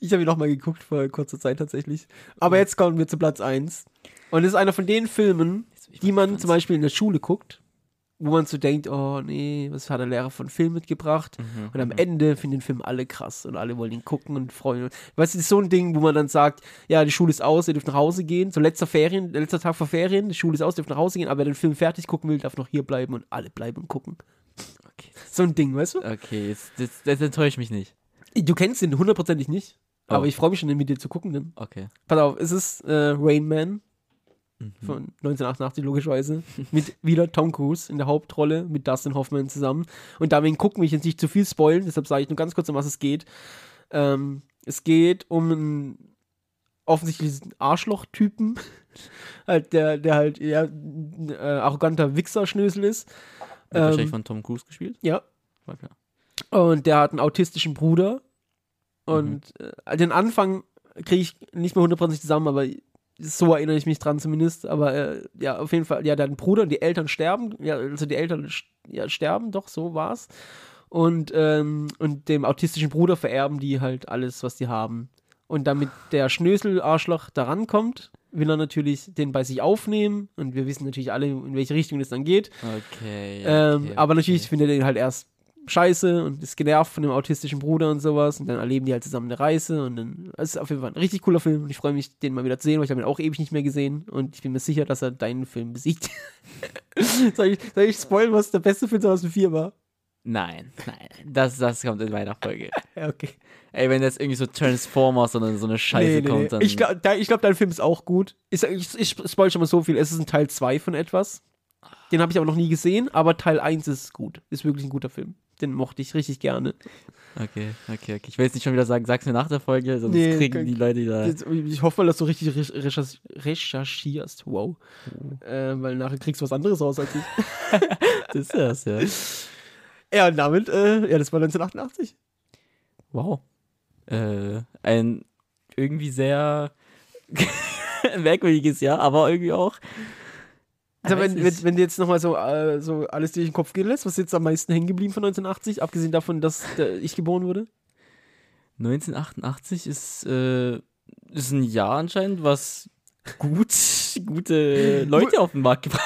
ich habe ihn noch mal geguckt vor kurzer Zeit tatsächlich. Aber jetzt kommen wir zu Platz 1. Und das ist einer von den Filmen, die man zum Beispiel in der Schule guckt, wo man so denkt, oh nee, was hat der Lehrer von Film mitgebracht? Mhm, Und am Ende finden den Film alle krass und alle wollen ihn gucken und freuen. Weißt du, das ist so ein Ding, wo man dann sagt, ja, die Schule ist aus, ihr dürft nach Hause gehen. So letzter Ferien, letzter Tag vor Ferien, die Schule ist aus, ihr dürft nach Hause gehen, aber wer den Film fertig gucken will, darf noch hier bleiben und alle bleiben und gucken. Okay, So ein Ding, weißt du? okay das, das, das enttäuscht mich nicht. Du kennst den hundertprozentig nicht, aber Oh. ich freue mich schon, den mit dir zu gucken. Denn. Okay. Pass auf, es ist äh, Rain Man Mhm. von 1988 logischerweise mit wieder Tom Cruise in der Hauptrolle mit Dustin Hoffman zusammen und deswegen gucken wir jetzt nicht zu viel spoilen, deshalb sage ich nur ganz kurz, um was es geht. Ähm, es geht um einen offensichtlichen Arschloch-Typen, *laughs* halt, der, der halt eher ein äh, arroganter Wichser-Schnösel ist. Wird wahrscheinlich Ähm, von Tom Cruise gespielt? ja, War klar. und der hat einen autistischen Bruder. Und äh, den Anfang kriege ich nicht mehr hundertprozentig zusammen, aber so erinnere ich mich dran zumindest. Aber äh, ja, auf jeden Fall, ja, einen Bruder und die Eltern sterben. Ja, also die Eltern ja, sterben, doch, so war's. Und, ähm, und dem autistischen Bruder vererben die halt alles, was die haben. Und damit der Schnösel-Arschloch da rankommt, will er natürlich den bei sich aufnehmen. Und wir wissen natürlich alle, in welche Richtung das dann geht. Okay. Ähm, okay, aber natürlich okay. findet er ihn halt erst scheiße und ist genervt von dem autistischen Bruder und sowas. Und dann erleben die halt zusammen eine Reise. Und dann es ist auf jeden Fall ein richtig cooler Film. Und ich freue mich, den mal wieder zu sehen, weil ich habe ihn auch ewig nicht mehr gesehen. Und ich bin mir sicher, dass er deinen Film besiegt. *laughs* soll, ich, soll ich spoilen, was der beste Film 2004 war? Nein, nein, das, das kommt in meiner Folge. *laughs* Okay. Ey, wenn jetzt irgendwie so Transformers oder so eine Scheiße kommt, dann. Ich glaube, ich glaub, dein Film ist auch gut. Ich, ich, ich spoil schon mal so viel. Es ist ein Teil 2 von etwas. Den habe ich aber noch nie gesehen, aber Teil 1 ist gut. Ist wirklich ein guter Film. Den mochte ich richtig gerne. Okay, okay, okay. Ich will jetzt nicht schon wieder sagen, sag's mir nach der Folge, sonst Nee, kriegen die Leute. Jetzt, ich hoffe mal, dass du richtig recher- recher- recherchierst. Wow. Äh, weil nachher kriegst du was anderes raus als ich. *laughs* Das ist das, ja. Ja, und damit, äh, ja, das war 1988. Wow. Äh, ein irgendwie sehr *laughs* merkwürdiges Jahr, aber irgendwie auch. Also, wenn, wenn, wenn du jetzt nochmal so, äh, so alles durch den Kopf gehen lässt, was ist jetzt am meisten hängen geblieben von 1980, abgesehen davon, dass äh, ich geboren wurde? 1988 ist, äh, ist ein Jahr anscheinend, was gut, gute Leute auf den Markt gebracht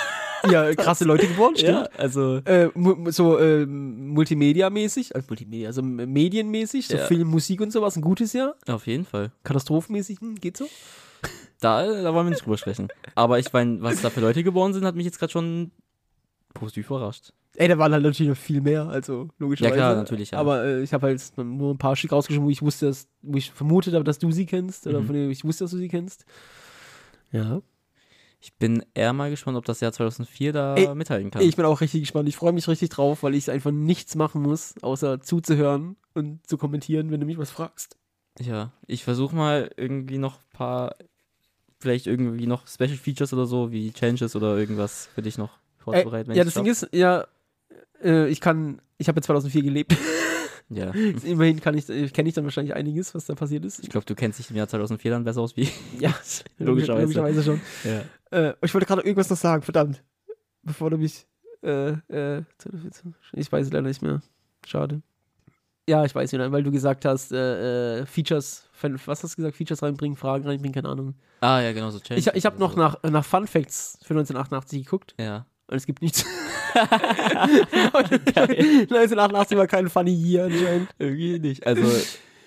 Ja, krasse Leute geboren, stimmt. Ja, also Äh, so äh, Multimedia-mäßig, äh, Multimedia, also medienmäßig, so Ja. Film, Musik und sowas, ein gutes Jahr. auf jeden Fall. Katastrophenmäßig, hm, geht so. Da, da wollen wir nicht drüber sprechen. Aber ich meine, was da für Leute geboren sind, hat mich jetzt gerade schon positiv überrascht. Ey, da waren halt natürlich noch viel mehr, also logischerweise. Ja, klar, natürlich, ja. Aber äh, ich habe halt nur ein paar Stück rausgeschrieben, wo ich wusste, dass, wo ich vermutet habe, dass du sie kennst, oder Mhm. von denen ich wusste, dass du sie kennst. Ja. Ich bin eher mal gespannt, ob das Jahr 2004 da Ey, mithalten kann. Ich bin auch richtig gespannt. Ich freue mich richtig drauf, weil ich einfach nichts machen muss, außer zuzuhören und zu kommentieren, wenn du mich was fragst. Ja, ich versuche mal irgendwie noch ein paar, vielleicht irgendwie noch Special Features oder so, wie Changes oder irgendwas für dich noch vorzubereiten. wenn ja, das Ding ist, ja, äh, ich kann, ich habe *laughs* ja 2004 gelebt. Ja, Immerhin kann ich, äh, kenne ich dann wahrscheinlich einiges, was da passiert ist. ich glaube, du kennst dich im Jahr 2004 dann besser aus wie. *laughs* Ja, *laughs* Logischerweise. logischerweise schon. Ja. Äh, ich wollte gerade irgendwas noch sagen, verdammt. Bevor du mich. Äh, äh, ich weiß es leider nicht mehr. Schade. Ja, ich weiß wieder, weil du gesagt hast, äh, äh, Features, was hast du gesagt? Features reinbringen, Fragen reinbringen, keine Ahnung. Ah, ja, genau so. Ich, ich habe noch so. nach, nach Fun Facts für 1988 geguckt Ja. und es gibt nichts. *laughs* Und 1988 war kein funny year anscheinend. Irgendwie nicht. Also,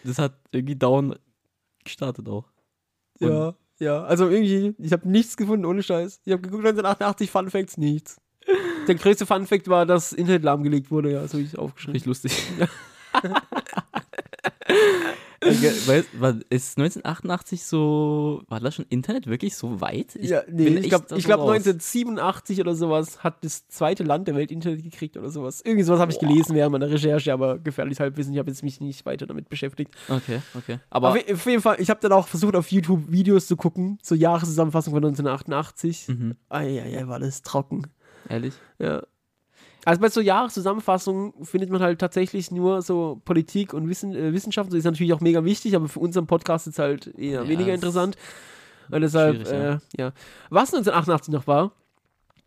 das hat irgendwie down gestartet auch. Und- Ja, ja. Also irgendwie, ich habe nichts gefunden, ohne Scheiß. Ich habe geguckt, 1988 Fun Facts, nichts. Der größte Fun Fact war, dass Internet lahmgelegt wurde, ja, so habe ich aufgeschrieben. Richtig lustig. War, ist 1988 so, war das schon Internet wirklich so weit? Ich ja, nee, ich glaube, glaub, raus. 1987 oder sowas hat das zweite Land der Welt Internet gekriegt oder sowas. Irgendwie sowas habe ich gelesen während meiner Recherche, aber gefährliches Halbwissen. Ich habe jetzt mich nicht weiter damit beschäftigt. Okay, okay. Aber auf, auf jeden Fall, ich habe dann auch versucht, auf YouTube Videos zu gucken, so Jahreszusammenfassung von 1988. mhm, Eieiei, war das trocken. ehrlich? Ja. Also bei so Jahreszusammenfassungen findet man halt tatsächlich nur so Politik und Wissen, äh, Wissenschaft. Das ist natürlich auch mega wichtig, aber für unseren Podcast ist es halt eher Ja, weniger es interessant. Und deshalb, schwierig, ja. äh, ja. Was 1988 noch war,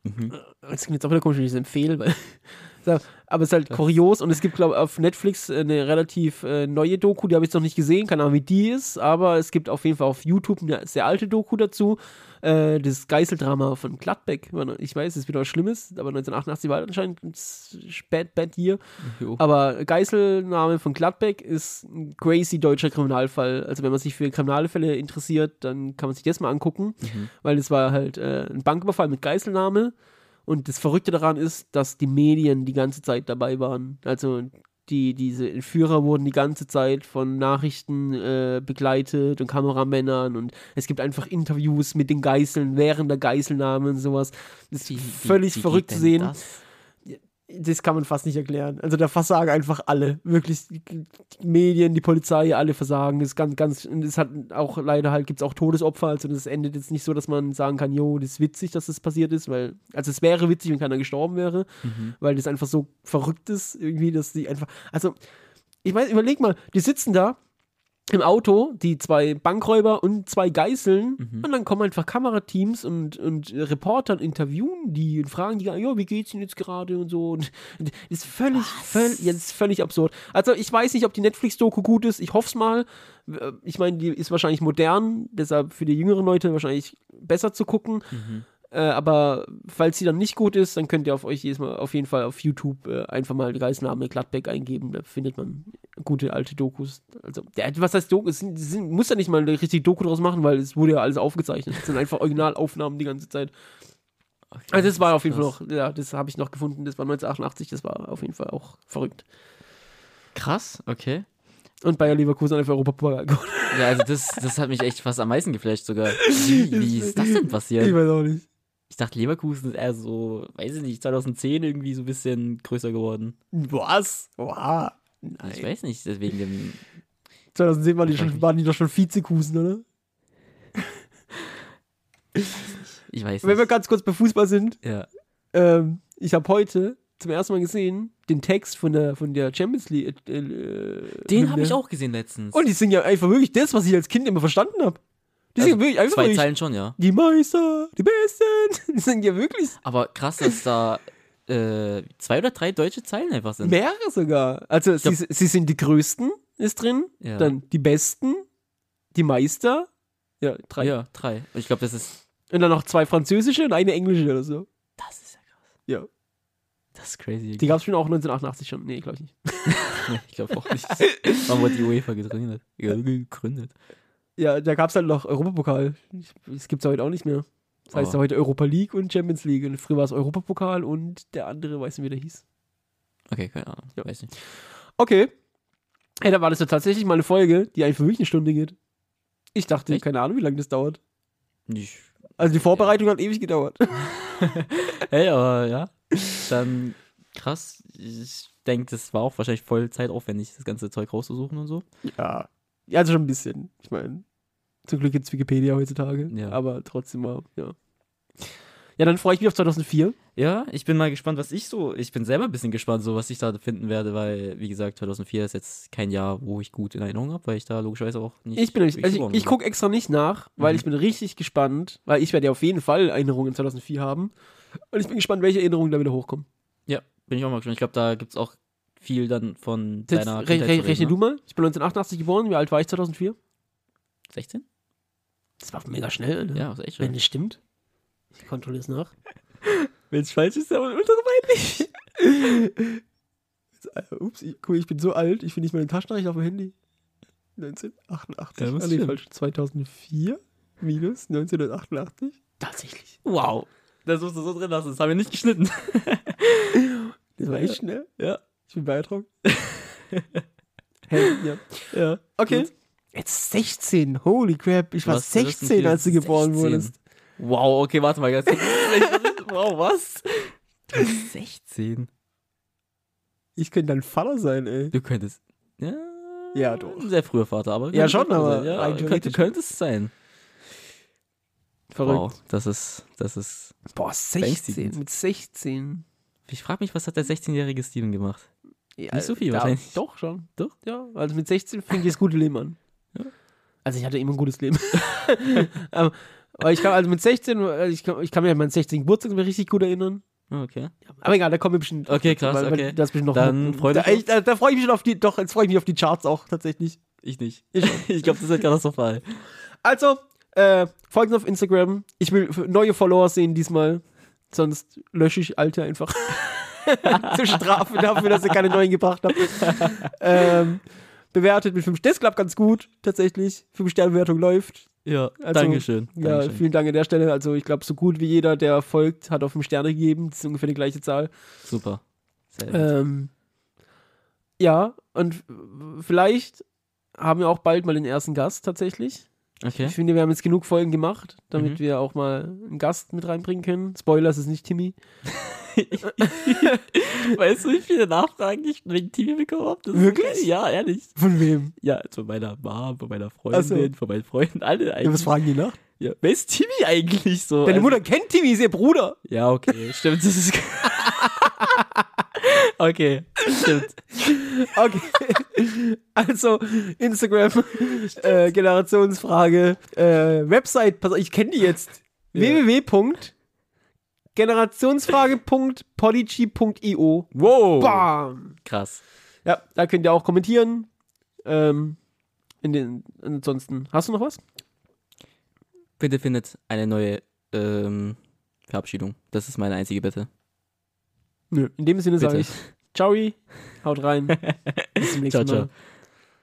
Mhm. das klingt jetzt auch wieder komisch, wenn ich es empfehle, weil, aber es ist halt kurios und es gibt, glaube ich, auf Netflix eine relativ äh, neue Doku, die habe ich noch nicht gesehen, keine Ahnung, wie die ist, aber es gibt auf jeden Fall auf YouTube eine sehr alte Doku dazu, äh, das Geiseldrama von Gladbeck. Ich weiß, es ist wieder was Schlimmes, aber 1988 war anscheinend ein Bad, Bad Year. Jo. Aber Geiselnahme von Gladbeck ist ein crazy deutscher Kriminalfall. Also wenn man sich für Kriminalfälle interessiert, dann kann man sich das mal angucken, Mhm. weil es war halt äh, ein Banküberfall mit Geiselnahme. Und das Verrückte daran ist, dass die Medien die ganze Zeit dabei waren. Also die, diese Entführer wurden die ganze Zeit von Nachrichten äh, begleitet und Kameramännern und es gibt einfach Interviews mit den Geiseln während der Geiselnahme und sowas. Das ist Wie- wie- völlig wie verrückt geht zu sehen. das? Das kann man fast nicht erklären. Also da versagen einfach alle. Wirklich, die, die Medien, die Polizei, alle versagen. Das ist ganz, ganz, und es hat auch leider halt, gibt es auch Todesopfer. Also das endet jetzt nicht so, dass man sagen kann, jo, das ist witzig, dass das passiert ist, weil, also es wäre witzig, wenn keiner gestorben wäre, Mhm. weil das einfach so verrückt ist, irgendwie, dass die einfach, also, ich weiß, überleg mal, die sitzen da im Auto, die zwei Bankräuber und zwei Geiseln, Mhm. und dann kommen einfach Kamerateams und, und Reporter und interviewen die und fragen die, ja, wie geht's ihnen jetzt gerade und so. Und, und das ist völlig, völlig, ja, ist völlig absurd. Also ich weiß nicht, ob die Netflix-Doku gut ist, ich hoffe es mal. Äh, Ich meine, die ist wahrscheinlich modern, deshalb für die jüngeren Leute wahrscheinlich besser zu gucken. Mhm. Äh, aber falls sie dann nicht gut ist, dann könnt ihr auf euch jedes Mal auf jeden Fall auf YouTube äh, einfach mal die Geiselnahme Gladbeck eingeben. Da findet man gute alte Dokus. Also, ja, was heißt Doku? Es sind, sind, muss ja nicht mal eine richtige Doku draus machen, weil es wurde ja alles aufgezeichnet. Es sind einfach Originalaufnahmen die ganze Zeit. Okay, Also das war auf jeden Fall krass. noch, ja, das habe ich noch gefunden. Das war 1988, das war auf jeden Fall auch verrückt. Krass, okay. Und Bayer Leverkusen einfach Europapokal geholt. Ja, also das, das hat mich echt fast am meisten geflasht sogar. *laughs* Wie, wie ist das denn Ich passiert? weiß auch nicht. Ich dachte, Leverkusen ist eher so, weiß ich nicht, 2010 irgendwie so ein bisschen größer geworden. Was? Wow. Nein. Ich weiß nicht, deswegen dem. 2010 waren die, schon, waren die doch schon Vizekusen, oder? Ich weiß Wenn wir nicht. ganz kurz bei Fußball sind, Ja. ähm, ich habe heute zum ersten Mal gesehen den Text von der, von der Champions League. Äh, äh, Den habe ich auch gesehen letztens. Und die singen ja einfach wirklich das, was ich als Kind immer verstanden habe. Die Also, singen wirklich einfach Zwei wirklich, Zeilen schon, ja. die Meister, die Besten. *laughs* Die singen ja wirklich Aber krass, dass da äh, zwei oder drei deutsche Zeilen einfach sind. mehrere sogar. Also glaub- sie, sie sind die Größten, ist drin. Ja. Dann die Besten, die Meister. Ja, drei. Ja, drei. Und ich glaube, das ist. Und dann noch zwei französische und eine englische oder so. Das ist ja krass. Ja. Das ist crazy. Die gab es schon auch 1988 schon. Nee, glaube ich nicht. *laughs* *laughs* Ich glaube auch nicht. Wann wurde die UEFA gegründet? Ja, da gab es halt noch Europapokal. Das gibt es heute auch nicht mehr. Das heißt ja heute Europa League und Champions League. Und früher war es Europapokal und der andere, weiß nicht, wie der hieß. Okay, keine Ahnung. Ja. Weiß nicht. Okay. Hey, da war das ja tatsächlich mal eine Folge, die einfach wirklich eine Stunde geht. Ich dachte, Echt? keine Ahnung, wie lange das dauert. Ich, Also die Vorbereitung hat ewig gedauert. *laughs* hey, aber ja. Dann krass. Ich denke, das war auch wahrscheinlich voll zeitaufwendig, das ganze Zeug rauszusuchen und so. Ja. Ja, also schon ein bisschen. Ich meine, zum Glück gibt es Wikipedia heutzutage. Ja. Aber trotzdem mal, ja. Ja, dann freue ich mich auf 2004. Ja, ich bin mal gespannt, was ich so. Ich bin selber ein bisschen gespannt, so was ich da finden werde, weil, wie gesagt, 2004 ist jetzt kein Jahr, wo ich gut in Erinnerung habe, weil ich da logischerweise auch nicht. Ich bin also ich, ich gucke extra nicht nach, weil Mhm. ich bin richtig gespannt, weil ich werde ja auf jeden Fall Erinnerungen 2004 haben. Und ich bin gespannt, welche Erinnerungen da wieder hochkommen. Ja, bin ich auch mal gespannt. Ich glaube, da gibt es auch viel dann von Jetzt deiner re re rechne du mal. Ich bin 1988 geboren. Wie alt war ich 2004? ne? 16? Das war mega schnell. Ne? Ja, das ist echt Wenn schön. das stimmt. Ich kontrolliere es nach. *laughs* Wenn es falsch ist, dann ultra peinlich. *laughs* Ups, ich, guck, ich bin so alt. Ich finde nicht meine Taschennachricht auf dem Handy. 1988. Ja, ah, nee, falsch. 2004 minus 1988. Tatsächlich. Wow. Das musst du so drin lassen. Das haben wir nicht geschnitten. *laughs* Das war echt schnell. Ja. Ich bin beeindruckt. hey, ja. Ja. Okay. Gut. Jetzt 16. Holy crap. Ich war Was, 2004 16, als du geboren 16? wurdest. Wow, okay, warte mal kurz. *laughs* wow, was? Du bist 16. Ich könnte dein Vater sein, ey. Du könntest. Ja, Ja, doch. Ein sehr früher Vater, aber. Ja, schon, aber sein. Ja, könnte, theoretisch. könnte es sein. Verrückt. Wow, das ist. Das ist. Boah, 16. Beängstigend. Mit 16. Ich frage mich, was hat der 16-jährige Steven gemacht? Ja, Nicht so viel da- wahrscheinlich. Doch, schon. Doch? Ja, also mit 16 fing das gute Leben an. Also ich hatte immer ein gutes Leben. *laughs* aber, aber ich kann, also mit 16, also ich kann, ich kann mich an meinen 16. Geburtstag mir richtig gut erinnern. Ah, Okay. Aber egal, da kommen wir bestimmt. Okay, krass, weil- okay. Das bestimmt noch. Dann freu da, dich ich, da, da freue ich mich schon auf die, doch, jetzt freue ich mich auf die Charts auch tatsächlich. Ich nicht. Ich *laughs* Ich glaube, das wird katastrophal. Also, äh, folgt uns auf Instagram. Ich will neue Follower sehen diesmal. Sonst lösche ich alte einfach. *laughs* Zur Strafe dafür, dass ihr keine neuen gebracht habt. ähm, bewertet mit 5 Das klappt ganz gut, tatsächlich. 5-Sterne-Bewertung läuft. Ja, Also, Dankeschön. Ja, Dankeschön. vielen Dank an der Stelle. Also, ich glaube, so gut wie jeder, der folgt, hat auf 5 Sterne gegeben. Das ist ungefähr die gleiche Zahl. Super. Ähm, ja, und vielleicht haben wir auch bald mal den ersten Gast tatsächlich. Okay. Ich finde, wir haben jetzt genug Folgen gemacht, damit Mhm. wir auch mal einen Gast mit reinbringen können. Spoiler, es ist nicht Timmy. *laughs* Weißt du, wie viele Nachfragen ich wegen TV bekommen habe? Wirklich? geil. Ja, ehrlich. Von wem? Ja, von meiner Mom, von meiner Freundin, so. von meinen Freunden, alle Ja, eigentlich. was fragen die nach? Ja, wer ist Timmy eigentlich so? Deine Also- Mutter kennt Timmy, ist ihr Bruder. Ja, okay, stimmt. Das ist *laughs* okay, stimmt. Okay. also, Instagram, äh, Generationsfrage, äh, Website, pass auf, ich kenne die jetzt. Ja. www.generationsfrage.podigy.io. Wow. Bam! Krass. Ja, da könnt ihr auch kommentieren. Ähm, in den, ansonsten, hast du noch was? Bitte findet eine neue ähm, Verabschiedung. Das ist meine einzige Bitte. Nö. In dem Sinne sage ich, ciao, haut rein. *laughs* Bis zum nächsten Ciao, ciao. Mal.